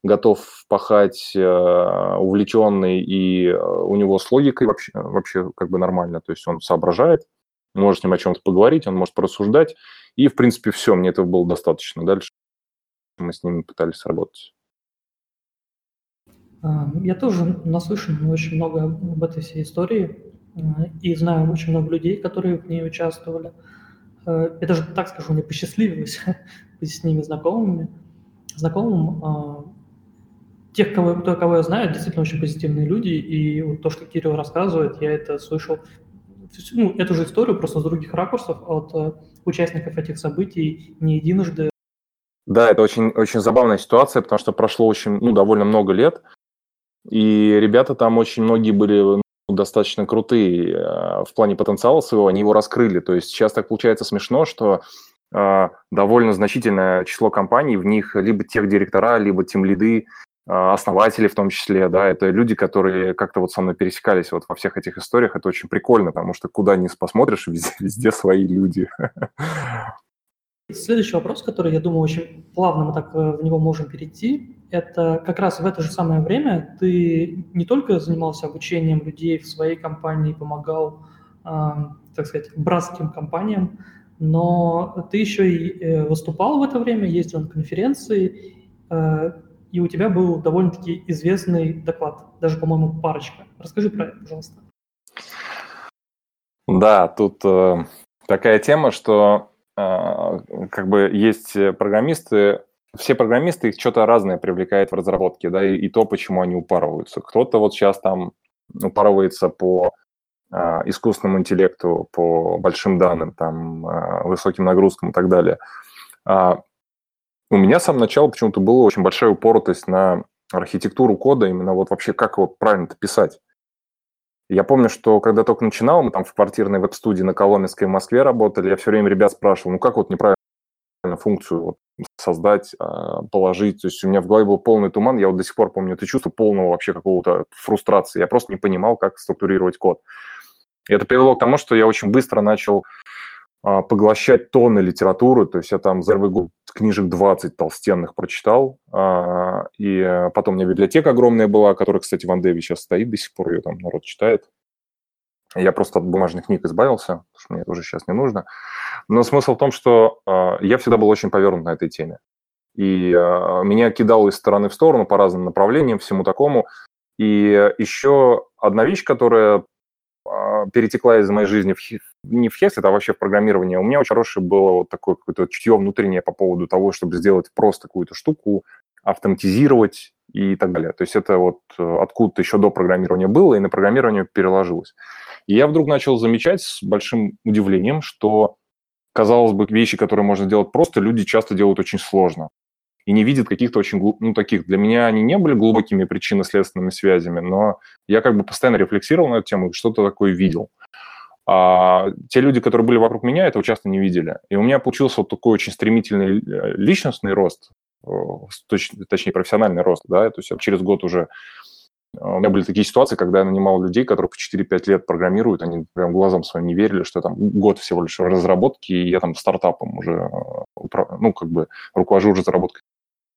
C: готов пахать, э, увлеченный, и э, у него с логикой вообще, вообще как бы нормально. То есть он соображает, может с ним о чем-то поговорить, он может порассуждать. И, в принципе, все, мне этого было достаточно. Дальше мы с ними пытались работать.
A: А, я тоже наслышан очень много об этой всей истории и знаю очень много людей, которые в ней участвовали. Э, я даже так скажу, мне посчастливилось быть с ними знакомыми. Знакомым а, тех, кого, кто, кого я знаю, действительно очень позитивные люди, и вот то, что Кирилл рассказывает, я это слышал, ну, эту же историю просто с других ракурсов от э, участников этих событий не единожды.
C: Да, это очень, очень забавная ситуация, потому что прошло очень, ну, довольно много лет, и ребята там очень многие были достаточно крутые э, в плане потенциала своего, они его раскрыли. То есть сейчас так получается смешно, что э, довольно значительное число компаний, в них либо тех директора, либо тем лиды, э, основатели в том числе, да, это люди, которые как-то вот со мной пересекались вот во всех этих историях, это очень прикольно, потому что куда ни посмотришь, везде, везде свои люди.
A: Следующий вопрос, который, я думаю, очень плавно мы так в него можем перейти, это как раз в это же самое время ты не только занимался обучением людей в своей компании, помогал, э, так сказать, братским компаниям, но ты еще и э, выступал в это время, ездил на конференции, э, и у тебя был довольно-таки известный доклад, даже, по-моему, парочка. Расскажи про это, пожалуйста.
C: Да, тут э, такая тема, что э, как бы есть программисты, все программисты, их что-то разное привлекает в разработке, да, и, и то, почему они упарываются. Кто-то вот сейчас там упарывается по а, искусственному интеллекту, по большим данным, там, а, высоким нагрузкам и так далее. А, у меня с самого начала почему-то была очень большая упоротость на архитектуру кода, именно вот вообще как его правильно писать. Я помню, что когда только начинал, мы там в квартирной веб-студии на Коломенской в Москве работали, я все время ребят спрашивал, ну как вот неправильно функцию вот, создать, а, положить. То есть у меня в голове был полный туман. Я вот до сих пор помню это чувство полного вообще какого-то фрустрации. Я просто не понимал, как структурировать код. И это привело к тому, что я очень быстро начал а, поглощать тонны литературы. То есть я там за год книжек 20 толстенных прочитал. А, и потом у меня библиотека огромная была, которая, кстати, в Андеве сейчас стоит до сих пор, ее там народ читает. Я просто от бумажных книг избавился, потому что мне уже сейчас не нужно. Но смысл в том, что э, я всегда был очень повернут на этой теме. И э, меня кидало из стороны в сторону по разным направлениям, всему такому. И еще одна вещь, которая перетекла из моей жизни в, не в Хест, а вообще в программирование. У меня очень хорошее было вот такое какое-то чутье внутреннее по поводу того, чтобы сделать просто какую-то штуку, автоматизировать и так далее. То есть это вот откуда-то еще до программирования было, и на программирование переложилось. И я вдруг начал замечать с большим удивлением, что, казалось бы, вещи, которые можно сделать просто, люди часто делают очень сложно. И не видят каких-то очень, ну, таких, для меня они не были глубокими причинно-следственными связями, но я как бы постоянно рефлексировал на эту тему и что-то такое видел. А те люди, которые были вокруг меня, этого часто не видели. И у меня получился вот такой очень стремительный э, личностный рост, точнее, профессиональный рост, да, то есть я через год уже а, у меня были такие ситуации, когда я нанимал людей, которые по 4-5 лет программируют, они прям глазам своим не верили, что там год всего лишь разработки, и я там стартапом уже, ну, как бы руковожу разработкой.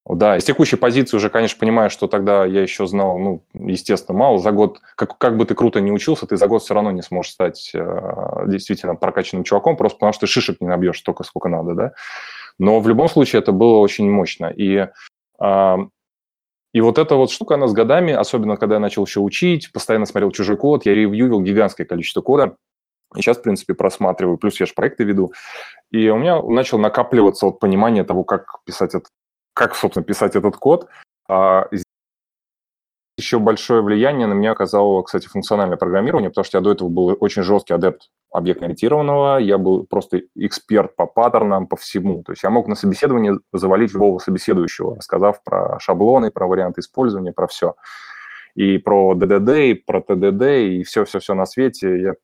C: Да, из текущей позиции уже, конечно, понимаю, что тогда я еще знал, ну, естественно, мало. За год, как, как бы ты круто не учился, ты за год все равно не сможешь стать э, действительно прокачанным чуваком, просто потому что шишек не набьешь столько, сколько надо, да. Но в любом случае это было очень мощно. И э, и вот эта вот штука, она с годами, особенно когда я начал еще учить, постоянно смотрел чужой код, я ревьювил гигантское количество кода, и сейчас, в принципе, просматриваю, плюс я же проекты веду. И у меня начал накапливаться вот понимание того, как писать этот, как, собственно, писать этот код. А еще большое влияние на меня оказало, кстати, функциональное программирование, потому что я до этого был очень жесткий адепт объектно-ориентированного, я был просто эксперт по паттернам, по всему. То есть я мог на собеседовании завалить любого собеседующего, рассказав про шаблоны, про варианты использования, про все. И про ДДД, и про ТДД, и все-все-все на свете. Я, э,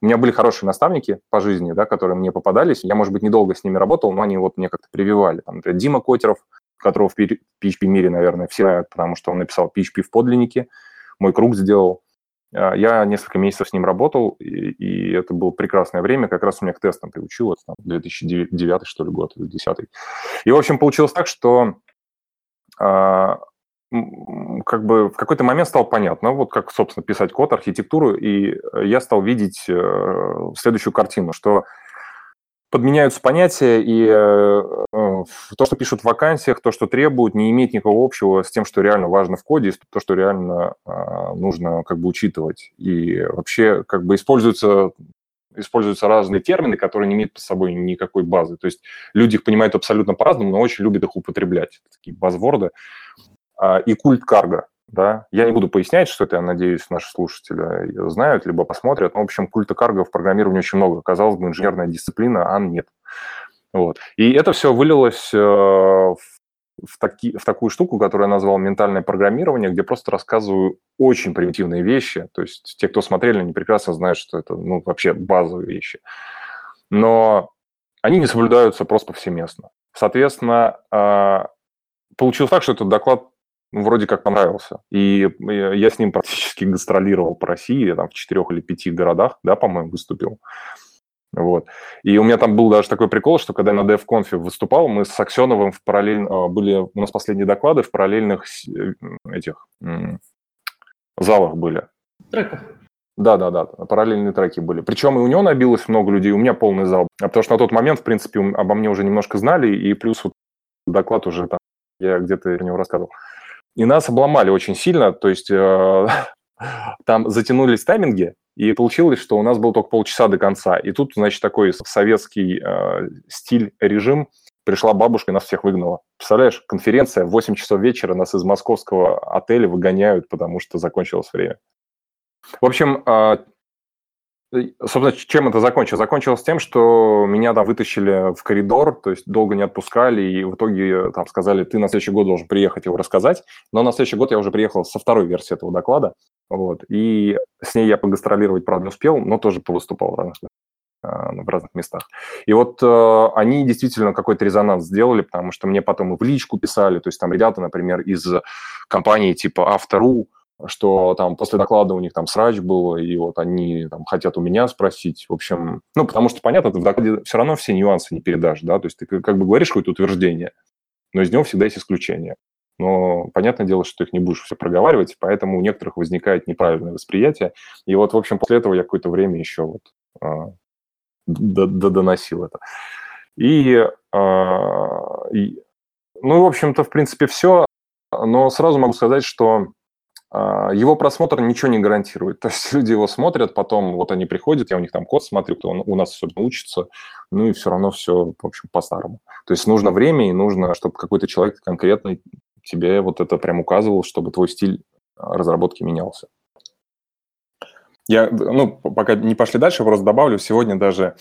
C: у меня были хорошие наставники по жизни, да, которые мне попадались. Я, может быть, недолго с ними работал, но они вот мне как-то прививали. Там, например, Дима Котеров, которого в PHP мире, наверное, все потому что он написал PHP в подлиннике, мой круг сделал. А, я несколько месяцев с ним работал, и, и это было прекрасное время. Как раз у меня к тестам приучилось, там, 2009, что ли, год, 2010. И, в общем, получилось так, что а, как бы в какой-то момент стало понятно, вот как, собственно, писать код, архитектуру, и я стал видеть э, следующую картину, что подменяются понятия, и э, э, то, что пишут в вакансиях, то, что требуют, не имеет никакого общего с тем, что реально важно в коде, то, что реально э, нужно как бы учитывать. И вообще как бы используются используются разные термины, которые не имеют под собой никакой базы. То есть люди их понимают абсолютно по-разному, но очень любят их употреблять. Такие базворды. А, и культ карго. Да? Я не буду пояснять, что это, я надеюсь, наши слушатели знают, либо посмотрят. Но, в общем, культа карго в программировании очень много. Казалось бы, инженерная дисциплина, а нет. Вот. И это все вылилось э, в, в, таки, в такую штуку, которую я назвал ментальное программирование, где просто рассказываю очень примитивные вещи. То есть те, кто смотрели, они прекрасно знают, что это ну, вообще базовые вещи. Но они не соблюдаются просто повсеместно. Соответственно, э, получилось так, что этот доклад ну, вроде как понравился. И я с ним практически гастролировал по России, я там в четырех или пяти городах, да, по-моему, выступил. Вот. И у меня там был даже такой прикол, что когда я на DevConf выступал, мы с Аксеновым в параллельно... А, были у нас последние доклады в параллельных э, этих залах были.
A: Треках.
C: Да, да, да, параллельные треки были. Причем и у него набилось много людей, у меня полный зал. А потому что на тот момент, в принципе, обо мне уже немножко знали, и плюс вот доклад уже там, я где-то про него рассказывал. И нас обломали очень сильно, то есть э, там затянулись тайминги, и получилось, что у нас было только полчаса до конца. И тут, значит, такой советский э, стиль, режим, пришла бабушка и нас всех выгнала. Представляешь, конференция, в 8 часов вечера нас из московского отеля выгоняют, потому что закончилось время. В общем, э, Собственно, чем это закончилось? Закончилось тем, что меня там вытащили в коридор, то есть долго не отпускали, и в итоге там сказали, ты на следующий год должен приехать его рассказать. Но на следующий год я уже приехал со второй версии этого доклада, вот, и с ней я погастролировать, правда, не успел, но тоже повыступал в разных, а, в разных местах. И вот э, они действительно какой-то резонанс сделали, потому что мне потом и в личку писали, то есть там ребята, например, из компании типа Автору, что там после доклада у них там срач был, и вот они там хотят у меня спросить. В общем, ну, потому что, понятно, ты в докладе все равно все нюансы не передашь, да, то есть ты как бы говоришь какое-то утверждение, но из него всегда есть исключения. Но понятное дело, что ты их не будешь все проговаривать, поэтому у некоторых возникает неправильное восприятие. И вот, в общем, после этого я какое-то время еще вот а, доносил это. И, а, и, ну, в общем-то, в принципе, все. Но сразу могу сказать, что его просмотр ничего не гарантирует. То есть люди его смотрят, потом вот они приходят, я у них там код смотрю, кто у нас особенно учится, ну и все равно все, в общем, по-старому. То есть нужно время и нужно, чтобы какой-то человек конкретный тебе вот это прям указывал, чтобы твой стиль разработки менялся. Я, ну, пока не пошли дальше, просто добавлю, сегодня даже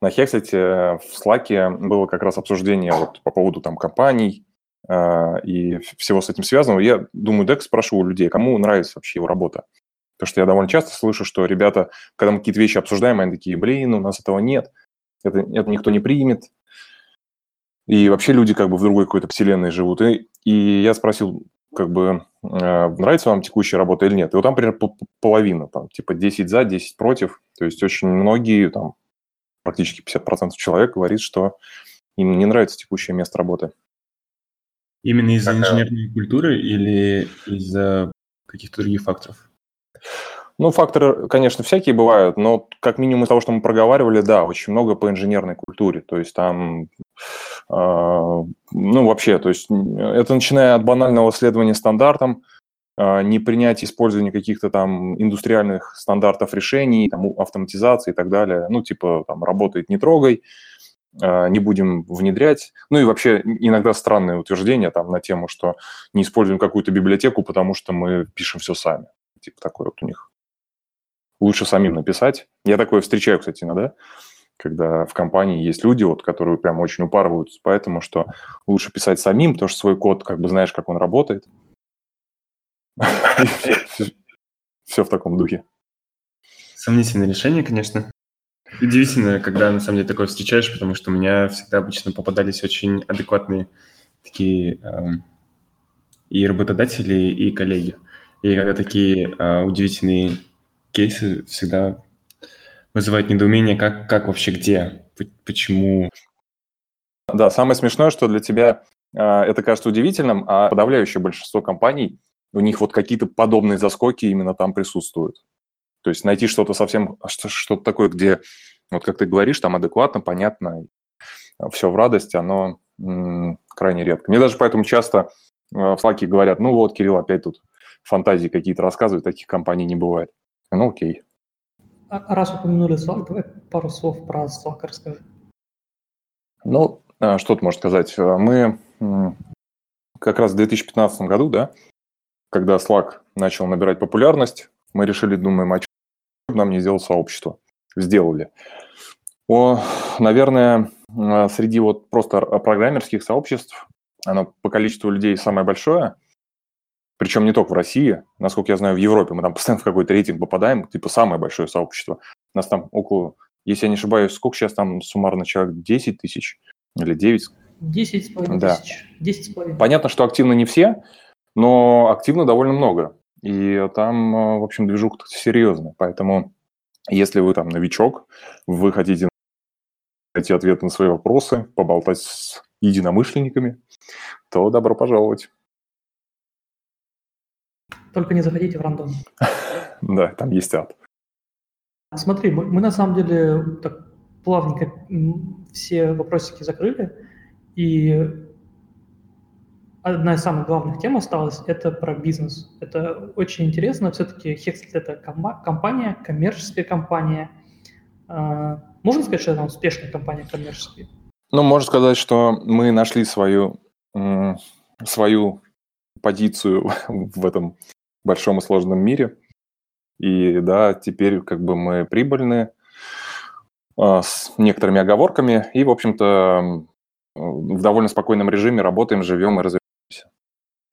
C: на Hexet в Slack было как раз обсуждение вот по поводу там компаний, а, и всего с этим связанного, я думаю, Дек спрошу у людей, кому нравится вообще его работа. Потому что я довольно часто слышу, что ребята, когда мы какие-то вещи обсуждаем, они такие, блин, у нас этого нет, это, это никто не примет. И вообще люди как бы в другой какой-то вселенной живут. И, и я спросил, как бы, а, нравится вам текущая работа или нет. И вот там примерно половина, там, типа 10 за, 10 против. То есть очень многие, там, практически 50% человек говорит, что им не нравится текущее место работы.
B: Именно из-за инженерной культуры или из-за каких-то других факторов?
C: Ну, факторы, конечно, всякие бывают, но как минимум из того, что мы проговаривали, да, очень много по инженерной культуре. То есть там, э, ну, вообще, то есть это начиная от банального следования стандартам, э, не принять использование каких-то там индустриальных стандартов решений, там, автоматизации и так далее. Ну, типа, там, работает не трогай, не будем внедрять. Ну и вообще иногда странные утверждения там на тему, что не используем какую-то библиотеку, потому что мы пишем все сами. Типа такой вот у них. Лучше самим написать. Я такое встречаю, кстати, иногда, когда в компании есть люди, вот, которые прям очень упарываются поэтому, что лучше писать самим, потому что свой код, как бы знаешь, как он работает. Все в таком духе.
B: Сомнительное решение, конечно. Удивительно, когда на самом деле такое встречаешь, потому что у меня всегда обычно попадались очень адекватные такие эм, и работодатели, и коллеги. И когда такие а, удивительные кейсы всегда вызывают недоумение, как, как вообще где, почему.
C: Да, самое смешное, что для тебя э, это кажется удивительным, а подавляющее большинство компаний, у них вот какие-то подобные заскоки именно там присутствуют. То есть найти что-то совсем, что-то такое, где, вот как ты говоришь, там адекватно, понятно, все в радость, оно м- крайне редко. Мне даже поэтому часто э, в Slack говорят, ну вот, Кирилл опять тут фантазии какие-то рассказывает, таких компаний не бывает. Ну окей.
A: А, раз упомянули Slack, давай пару слов про Slack расскажи.
C: Ну, а, что ты можешь сказать? А, мы как раз в 2015 году, да, когда Slack начал набирать популярность, мы решили, думаем, а нам не сделать сообщество? Сделали. О, наверное, среди вот просто программерских сообществ, оно по количеству людей самое большое – причем не только в России, насколько я знаю, в Европе. Мы там постоянно в какой-то рейтинг попадаем, типа самое большое сообщество. У нас там около, если я не ошибаюсь, сколько сейчас там суммарно человек? 10 тысяч или 9?
A: 10 с да. тысяч. 10 с
C: Понятно, что активно не все, но активно довольно много. И там, в общем, движуха серьезная. Поэтому, если вы там новичок, вы хотите найти ответы на свои вопросы, поболтать с единомышленниками, то добро пожаловать.
A: Только не заходите в рандом.
C: Да, там есть ад.
A: Смотри, мы, мы на самом деле так плавненько все вопросики закрыли, и одна из самых главных тем осталась – это про бизнес. Это очень интересно. Все-таки Hexlet – это компания, коммерческая компания. А, можно сказать, что это успешная компания коммерческая?
C: Ну, можно сказать, что мы нашли свою, свою позицию в этом большом и сложном мире. И да, теперь как бы мы прибыльны э, с некоторыми оговорками и, в общем-то, в довольно спокойном режиме работаем, живем и развиваемся.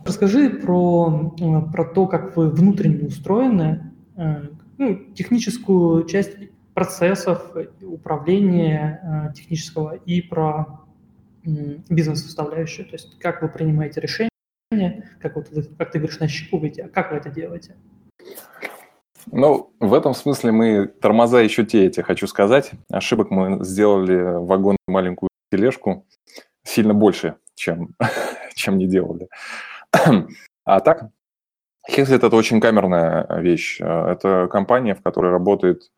A: Расскажи про, про то, как вы внутренне устроены, э, ну, техническую часть процессов, управления э, технического и про бизнес-составляющую, то есть как вы принимаете решения, как, вот вы, как ты говоришь, нащупываете, а как вы это делаете?
C: Ну, в этом смысле мы тормоза еще те эти, хочу сказать. Ошибок мы сделали вагон маленькую тележку сильно больше, чем, чем не делали. А так, Hexlet – это очень камерная вещь. Это компания, в которой работает,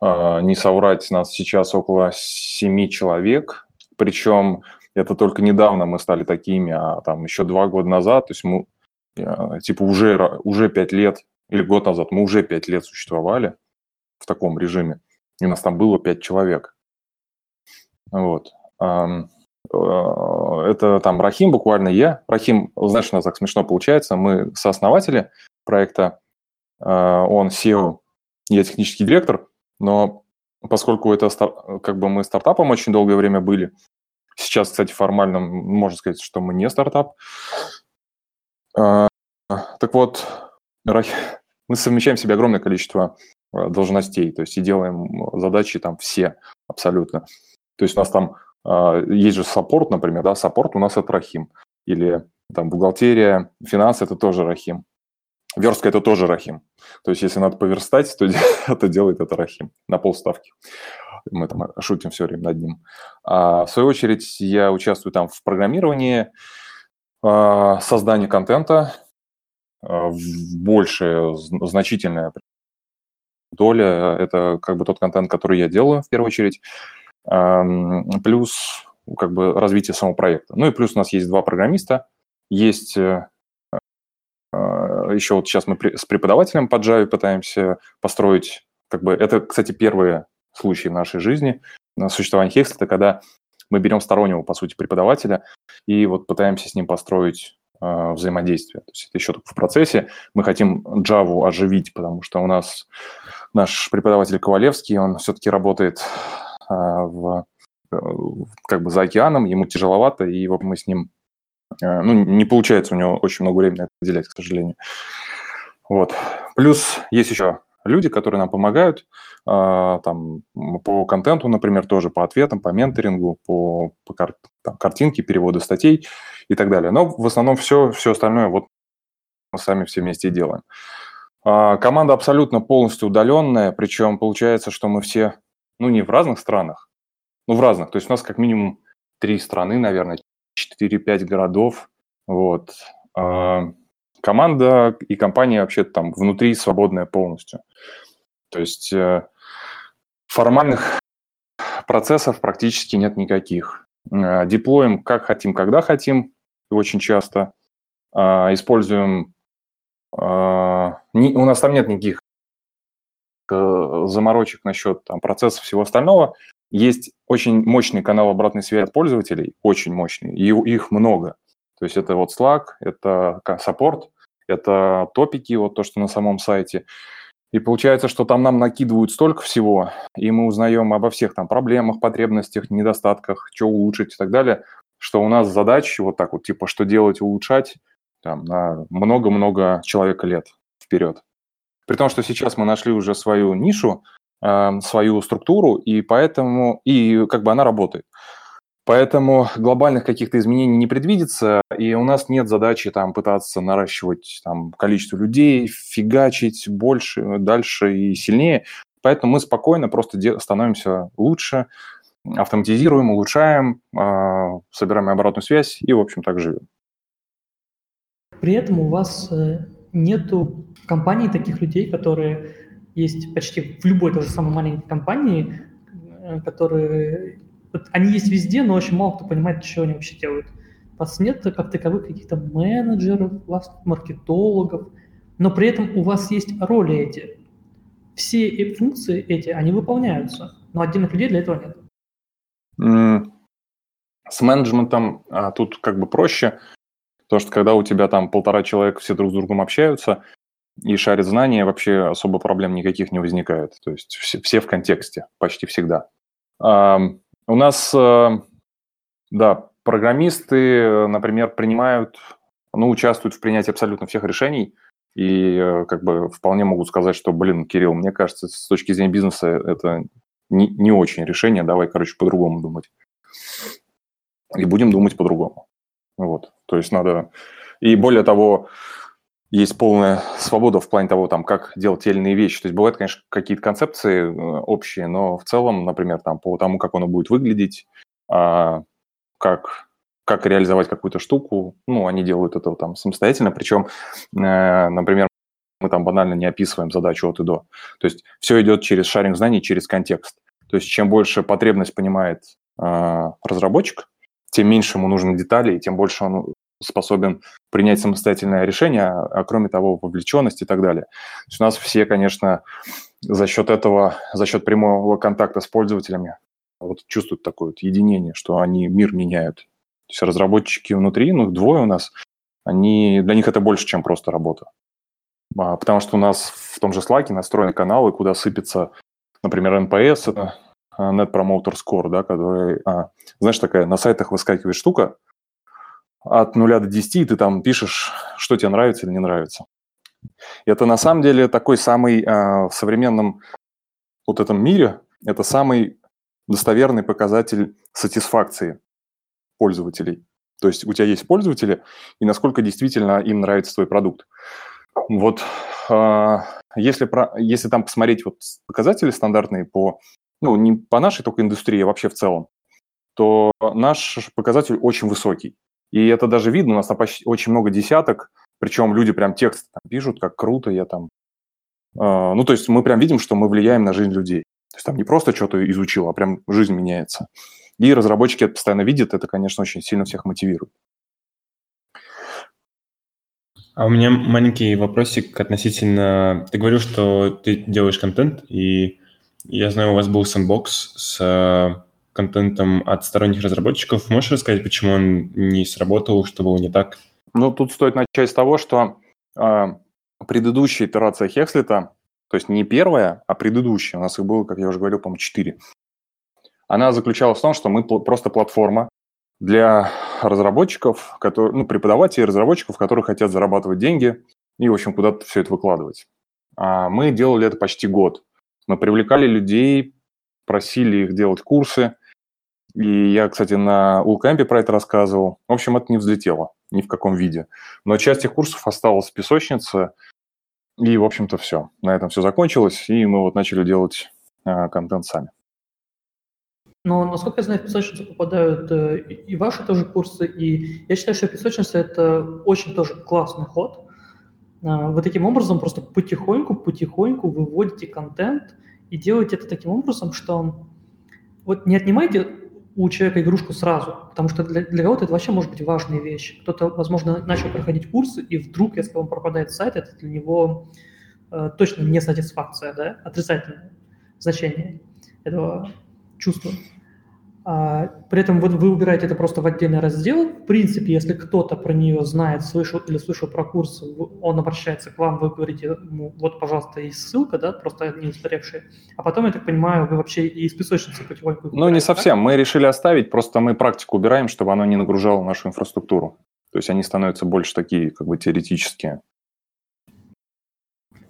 C: а, не соврать, нас сейчас около семи человек, причем это только недавно мы стали такими, а там еще два года назад, то есть мы э, типа уже, уже пять лет, или год назад, мы уже пять лет существовали в таком режиме, и у нас там было пять человек. Вот. Э, это там Рахим буквально я. Рахим, знаешь, у нас так смешно получается, мы сооснователи проекта, э, он CEO, я технический директор, но поскольку это как бы мы стартапом очень долгое время были, Сейчас, кстати, формально можно сказать, что мы не стартап. А, так вот, мы совмещаем в себе огромное количество должностей, то есть и делаем задачи там все абсолютно. То есть у нас там есть же support, например, да, support у нас это Рахим. Или там бухгалтерия, финансы – это тоже Рахим. Верстка – это тоже Рахим. То есть если надо поверстать, то это делает это Рахим на полставки мы там шутим все время над ним. А в свою очередь я участвую там в программировании, а, создании контента, а, большая, значительная доля – это как бы тот контент, который я делаю в первую очередь, плюс как бы развитие самого проекта. Ну и плюс у нас есть два программиста, есть э, а, еще вот сейчас мы с преподавателем по Java пытаемся построить, как бы это, кстати, первые случаи в нашей жизни на существование Hex, это когда мы берем стороннего, по сути, преподавателя и вот пытаемся с ним построить э, взаимодействие. То есть это еще только в процессе. Мы хотим Java оживить, потому что у нас наш преподаватель Ковалевский, он все-таки работает э, в, э, как бы за океаном, ему тяжеловато, и вот мы с ним, э, ну, не получается у него очень много времени уделять, к сожалению. Вот. Плюс есть еще люди, которые нам помогают а, там, по контенту, например, тоже по ответам, по менторингу, по, по кар, там, картинке, переводу статей и так далее. Но в основном все, все остальное вот мы сами все вместе делаем. А, команда абсолютно полностью удаленная, причем получается, что мы все, ну, не в разных странах, ну, в разных. То есть у нас как минимум три страны, наверное, 4-5 городов. Вот. А, команда и компания вообще там внутри свободная полностью. То есть э, формальных процессов практически нет никаких. Э, деплоим как хотим, когда хотим, очень часто. А, используем... А, у нас там нет никаких заморочек насчет там, процессов всего остального. Есть очень мощный канал обратной связи от пользователей, очень мощный, и их много. То есть это вот Slack, это саппорт, это топики, вот то, что на самом сайте. И получается, что там нам накидывают столько всего, и мы узнаем обо всех там проблемах, потребностях, недостатках, что улучшить и так далее, что у нас задачи вот так вот, типа, что делать, улучшать, там, на много-много человека лет вперед. При том, что сейчас мы нашли уже свою нишу, э, свою структуру, и поэтому, и как бы она работает. Поэтому глобальных каких-то изменений не предвидится, и у нас нет задачи там пытаться наращивать там, количество людей, фигачить больше, дальше и сильнее. Поэтому мы спокойно просто становимся лучше, автоматизируем, улучшаем, э, собираем обратную связь и, в общем, так живем.
A: При этом у вас э, нету компаний таких людей, которые есть почти в любой той же самой маленькой компании, э, которые вот они есть везде, но очень мало кто понимает, что они вообще делают. У вас нет как таковых каких-то менеджеров, у вас маркетологов, но при этом у вас есть роли эти. Все функции эти, они выполняются, но отдельных людей для этого нет.
C: С менеджментом а, тут как бы проще, потому что когда у тебя там полтора человека все друг с другом общаются и шарят знания, вообще особо проблем никаких не возникает. То есть все, все в контексте, почти всегда. А, у нас, э, да, программисты, например, принимают, ну, участвуют в принятии абсолютно всех решений, и э, как бы вполне могут сказать, что, блин, Кирилл, мне кажется, с точки зрения бизнеса это не, не очень решение, давай, короче, по-другому думать. И будем думать по-другому. Вот, то есть надо... И более того, есть полная свобода в плане того, там, как делать те или иные вещи. То есть бывают, конечно, какие-то концепции э, общие, но в целом, например, там, по тому, как оно будет выглядеть, а, как, как реализовать какую-то штуку, ну, они делают это там самостоятельно, причем, э, например, мы там банально не описываем задачу от и до. То есть все идет через шаринг знаний, через контекст. То есть чем больше потребность понимает э, разработчик, тем меньше ему нужно деталей, тем больше он способен принять самостоятельное решение, а кроме того, вовлеченность и так далее. То есть у нас все, конечно, за счет этого, за счет прямого контакта с пользователями вот чувствуют такое вот единение, что они мир меняют. То есть разработчики внутри, ну, двое у нас, они, для них это больше, чем просто работа. А, потому что у нас в том же Slack настроены каналы, куда сыпется, например, NPS, это Net Promoter Score, да, который, а, знаешь, такая на сайтах выскакивает штука, от 0 до 10, и ты там пишешь, что тебе нравится или не нравится. Это на самом деле такой самый э, в современном вот этом мире, это самый достоверный показатель сатисфакции пользователей. То есть у тебя есть пользователи, и насколько действительно им нравится твой продукт. Вот э, если, про, если там посмотреть вот показатели стандартные по, ну, не по нашей только индустрии, а вообще в целом, то наш показатель очень высокий. И это даже видно, у нас там почти очень много десяток, причем люди прям текст там пишут, как круто я там. Э, ну, то есть мы прям видим, что мы влияем на жизнь людей. То есть там не просто что-то изучил, а прям жизнь меняется. И разработчики это постоянно видят, это, конечно, очень сильно всех мотивирует.
B: А у меня маленький вопросик относительно... Ты говорил, что ты делаешь контент, и я знаю, у вас был сэндбокс с контентом от сторонних разработчиков. Можешь рассказать, почему он не сработал, что было не так?
C: Ну, тут стоит начать с того, что э, предыдущая итерация Хекслета, то есть не первая, а предыдущая, у нас их было, как я уже говорил, по-моему, четыре, она заключалась в том, что мы просто платформа для разработчиков, которые, ну, преподавателей разработчиков, которые хотят зарабатывать деньги и, в общем, куда-то все это выкладывать. А мы делали это почти год. Мы привлекали людей, просили их делать курсы, и я, кстати, на Улкэмпе про это рассказывал. В общем, это не взлетело. ни в каком виде. Но часть их курсов осталась в песочнице, и, в общем-то, все. На этом все закончилось, и мы вот начали делать э, контент сами.
A: Но, насколько я знаю, в песочницу попадают э, и ваши тоже курсы, и я считаю, что песочница – это очень тоже классный ход. Э, вы таким образом просто потихоньку-потихоньку выводите контент и делаете это таким образом, что вот не отнимайте у человека игрушку сразу, потому что для, для кого-то это вообще может быть важная вещь. Кто-то, возможно, начал проходить курсы, и вдруг, если он пропадает сайт, это для него э, точно не сатисфакция, да, отрицательное значение этого чувства. А, при этом вы, вы убираете это просто в отдельный раздел. В принципе, если кто-то про нее знает, слышал или слышал про курс, он обращается к вам, вы говорите ему, вот, пожалуйста, есть ссылка, да, просто не устаревшая. А потом, я так понимаю, вы вообще и из песочницы потихоньку...
C: Ну, не совсем. Так? Мы решили оставить, просто мы практику убираем, чтобы оно не нагружало нашу инфраструктуру. То есть они становятся больше такие, как бы, теоретические.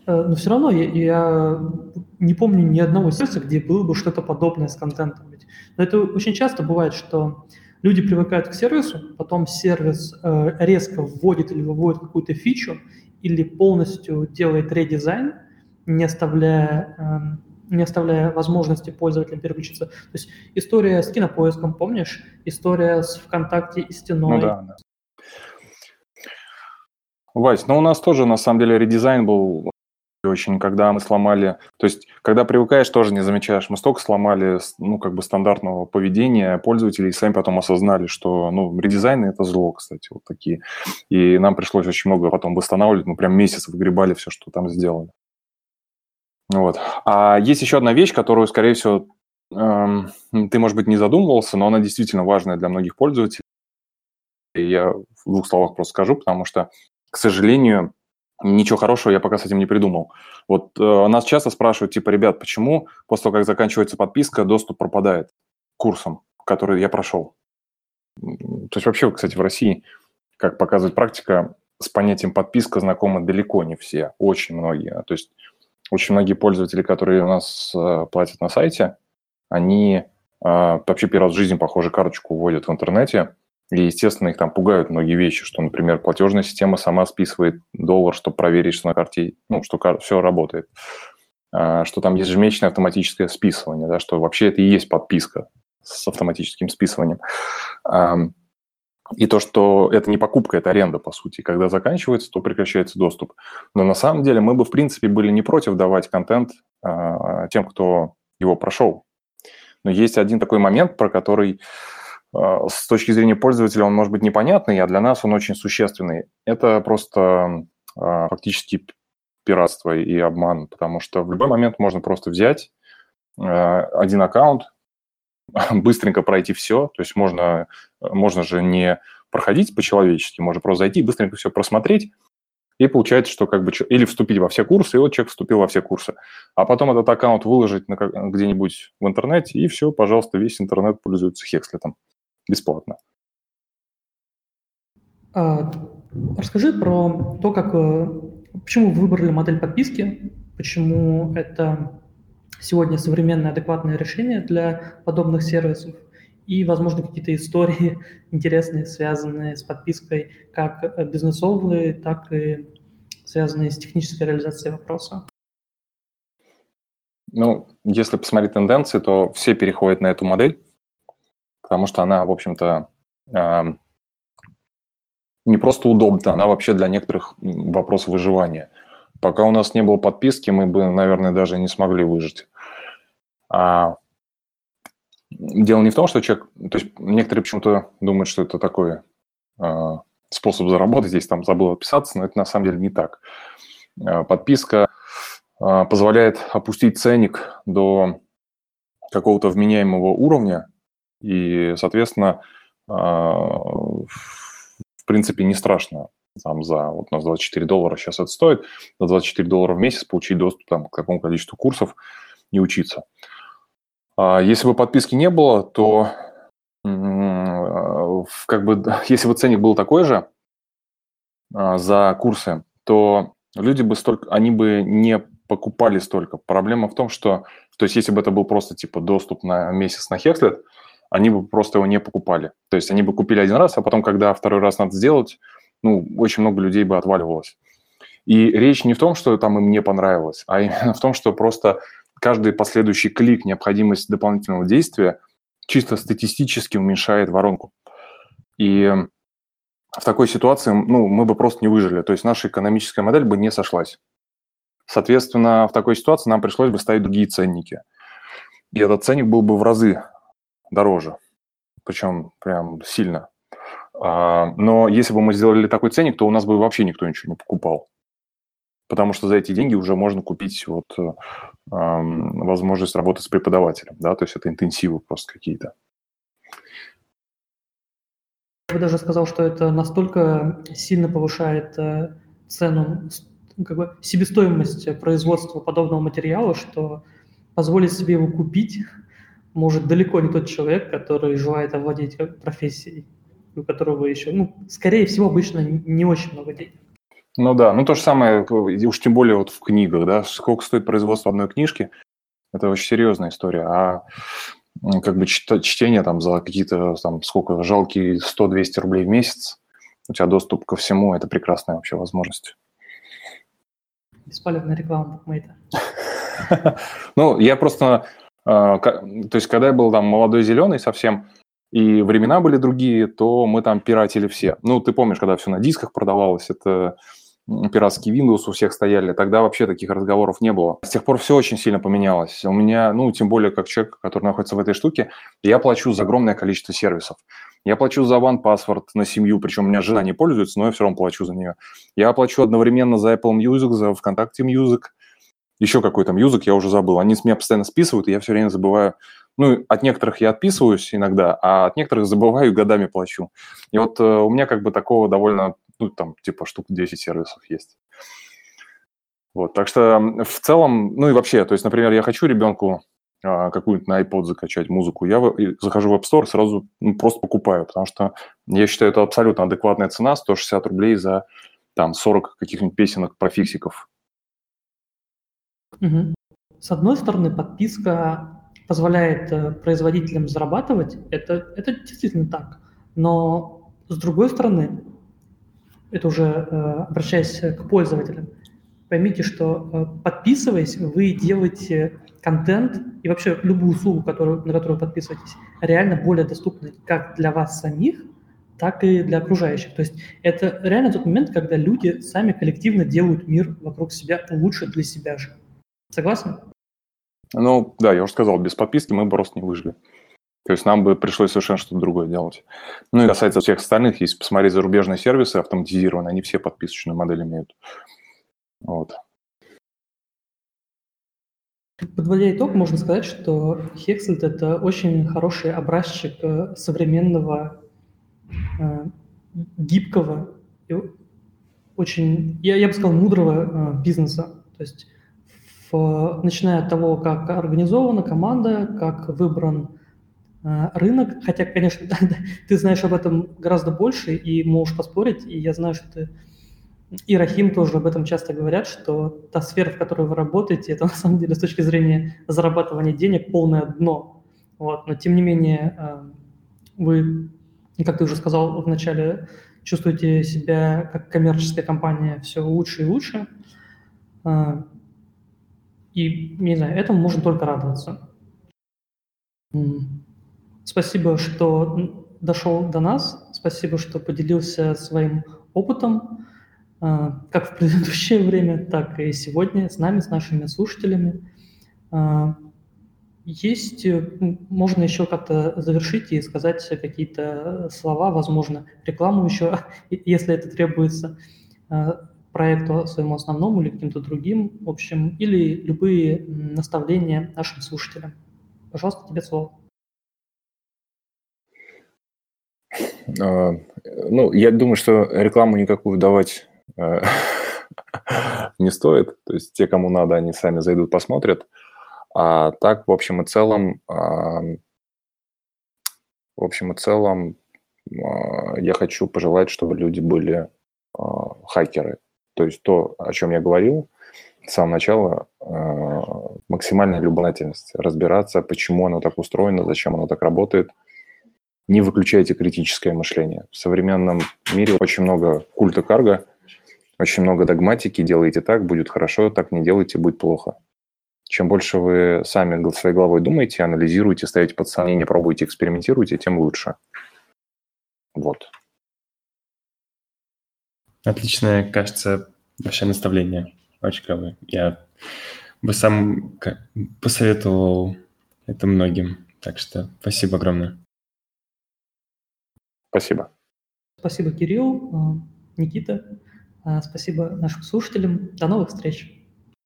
A: Э, но все равно я, я не помню ни одного сервиса, где было бы что-то подобное с контентом. Но это очень часто бывает, что люди привыкают к сервису, потом сервис э, резко вводит или выводит какую-то фичу или полностью делает редизайн, не оставляя, э, не оставляя возможности пользователям переключиться. То есть история с кинопоиском, помнишь? История с ВКонтакте и стеной. Ну да, да.
C: Вась, ну у нас тоже на самом деле редизайн был очень, когда мы сломали... То есть, когда привыкаешь, тоже не замечаешь. Мы столько сломали, ну, как бы стандартного поведения пользователей, и сами потом осознали, что, ну, редизайны – это зло, кстати, вот такие. И нам пришлось очень много потом восстанавливать. Мы прям месяц выгребали все, что там сделали. Вот. А есть еще одна вещь, которую, скорее всего, эм, ты, может быть, не задумывался, но она действительно важная для многих пользователей. И я в двух словах просто скажу, потому что, к сожалению, ничего хорошего я пока с этим не придумал. Вот э, нас часто спрашивают, типа, ребят, почему после того, как заканчивается подписка, доступ пропадает курсом, который я прошел? То есть вообще, кстати, в России, как показывает практика, с понятием подписка знакомы далеко не все, очень многие. То есть очень многие пользователи, которые у нас э, платят на сайте, они э, вообще первый раз в жизни, похоже, карточку вводят в интернете, и, естественно, их там пугают многие вещи, что, например, платежная система сама списывает доллар, чтобы проверить, что на карте, ну, что все работает. А, что там ежемесячное автоматическое списывание, да, что вообще это и есть подписка с автоматическим списыванием. И то, что это не покупка, это аренда, по сути. Когда заканчивается, то прекращается доступ. Но на самом деле мы бы, в принципе, были не против давать контент а, тем, кто его прошел. Но есть один такой момент, про который с точки зрения пользователя он может быть непонятный, а для нас он очень существенный. Это просто а, фактически пиратство и обман, потому что в любой момент можно просто взять а, один аккаунт, быстренько пройти все, то есть можно, можно же не проходить по-человечески, можно просто зайти быстренько все просмотреть, и получается, что как бы или вступить во все курсы, и вот человек вступил во все курсы. А потом этот аккаунт выложить на, где-нибудь в интернете, и все, пожалуйста, весь интернет пользуется Хекслетом бесплатно.
A: А, расскажи про то, как, э, почему вы выбрали модель подписки, почему это сегодня современное адекватное решение для подобных сервисов, и, возможно, какие-то истории интересные, связанные с подпиской, как бизнесовые, так и связанные с технической реализацией вопроса.
C: Ну, если посмотреть тенденции, то все переходят на эту модель потому что она, в общем-то, не просто удобна, она вообще для некоторых вопрос выживания. Пока у нас не было подписки, мы бы, наверное, даже не смогли выжить. А дело не в том, что человек... То есть некоторые почему-то думают, что это такой а, способ заработать, здесь там забыл отписаться, но это на самом деле не так. А, подписка а, позволяет опустить ценник до какого-то вменяемого уровня, и, соответственно, а, в принципе, не страшно там за, вот у нас 24 доллара сейчас это стоит, за 24 доллара в месяц получить доступ там, к какому количеству курсов и учиться. А если бы подписки не было, то как бы, если бы ценник был такой же а, за курсы, то люди бы столько, они бы не покупали столько. Проблема в том, что, то есть если бы это был просто типа доступ на месяц на Hexlet, они бы просто его не покупали. То есть они бы купили один раз, а потом, когда второй раз надо сделать, ну, очень много людей бы отваливалось. И речь не в том, что там им не понравилось, а именно в том, что просто каждый последующий клик, необходимость дополнительного действия чисто статистически уменьшает воронку. И в такой ситуации ну, мы бы просто не выжили, то есть наша экономическая модель бы не сошлась. Соответственно, в такой ситуации нам пришлось бы ставить другие ценники. И этот ценник был бы в разы дороже, причем прям сильно. А, но если бы мы сделали такой ценник, то у нас бы вообще никто ничего не покупал. Потому что за эти деньги уже можно купить вот э, возможность работать с преподавателем, да, то есть это интенсивы просто какие-то.
A: Я бы даже сказал, что это настолько сильно повышает э, цену, как бы себестоимость производства подобного материала, что позволить себе его купить может далеко не тот человек, который желает овладеть профессией, у которого еще, ну, скорее всего, обычно не очень много денег.
C: Ну да, ну то же самое, уж тем более вот в книгах, да, сколько стоит производство одной книжки, это очень серьезная история, а как бы чтение там за какие-то там сколько, жалкие 100-200 рублей в месяц, у тебя доступ ко всему, это прекрасная вообще возможность.
A: Бесполезная реклама букмейта.
C: Ну, я просто, то есть, когда я был там молодой зеленый совсем, и времена были другие, то мы там пиратили все. Ну, ты помнишь, когда все на дисках продавалось, это пиратский Windows у всех стояли, тогда вообще таких разговоров не было. С тех пор все очень сильно поменялось. У меня, ну, тем более, как человек, который находится в этой штуке, я плачу за огромное количество сервисов. Я плачу за OnePassword на семью, причем у меня жена не пользуется, но я все равно плачу за нее. Я плачу одновременно за Apple Music, за ВКонтакте Music, еще какой то Music, я уже забыл. Они с меня постоянно списывают, и я все время забываю. Ну, от некоторых я отписываюсь иногда, а от некоторых забываю и годами плачу. И вот э, у меня как бы такого довольно ну, там, типа, штук 10 сервисов есть. Вот, так что в целом, ну и вообще, то есть, например, я хочу ребенку а, какую-нибудь на iPod закачать музыку, я в, захожу в App Store, сразу ну, просто покупаю, потому что я считаю, это абсолютно адекватная цена, 160 рублей за там 40 каких-нибудь песенок про фиксиков.
A: Угу. С одной стороны, подписка позволяет э, производителям зарабатывать, это, это действительно так. Но с другой стороны, это уже э, обращаясь к пользователям, поймите, что э, подписываясь, вы делаете контент и вообще любую услугу, которую, на которую подписываетесь, реально более доступной как для вас самих, так и для окружающих. То есть это реально тот момент, когда люди сами коллективно делают мир вокруг себя лучше для себя же. Согласен?
C: Ну, да, я уже сказал, без подписки мы бы просто не выжили. То есть нам бы пришлось совершенно что-то другое делать. Ну и касается всех остальных, если посмотреть зарубежные сервисы автоматизированные, они все подписочную модель имеют. Вот.
A: Подводя итог, можно сказать, что Hexlet – это очень хороший образчик э, современного, э, гибкого и очень, я, я бы сказал, мудрого э, бизнеса. То есть в, начиная от того, как организована команда, как выбран Э, рынок, хотя, конечно, ты знаешь об этом гораздо больше и можешь поспорить, и я знаю, что ты и Рахим тоже об этом часто говорят, что та сфера, в которой вы работаете, это на самом деле с точки зрения зарабатывания денег полное дно. Вот. Но тем не менее, э, вы, как ты уже сказал вначале, чувствуете себя как коммерческая компания все лучше и лучше. Э, и, не знаю, этому можно только радоваться. Спасибо, что дошел до нас. Спасибо, что поделился своим опытом, а, как в предыдущее время, так и сегодня с нами, с нашими слушателями. А, есть, можно еще как-то завершить и сказать какие-то слова, возможно, рекламу еще, если это требуется, проекту своему основному или каким-то другим, в общем, или любые наставления нашим слушателям. Пожалуйста, тебе слово.
C: А, ну, я думаю, что рекламу никакую давать э, не стоит. То есть те, кому надо, они сами зайдут, посмотрят. А так, в общем и целом, а, в общем и целом, а, я хочу пожелать, чтобы люди были хакеры. То есть то, о чем я говорил с самого начала, максимальная любознательность, разбираться, почему оно так устроено, зачем оно так работает – не выключайте критическое мышление. В современном мире очень много культа карга, очень много догматики, делайте так, будет хорошо, так не делайте, будет плохо. Чем больше вы сами своей головой думаете, анализируете, ставите под сомнение, пробуете, экспериментируете, тем лучше. Вот.
B: Отличное, кажется, ваше наставление. Очень клевое. Я бы сам посоветовал это многим. Так что спасибо огромное.
C: Спасибо.
A: Спасибо, Кирилл, Никита. Спасибо нашим слушателям. До новых встреч.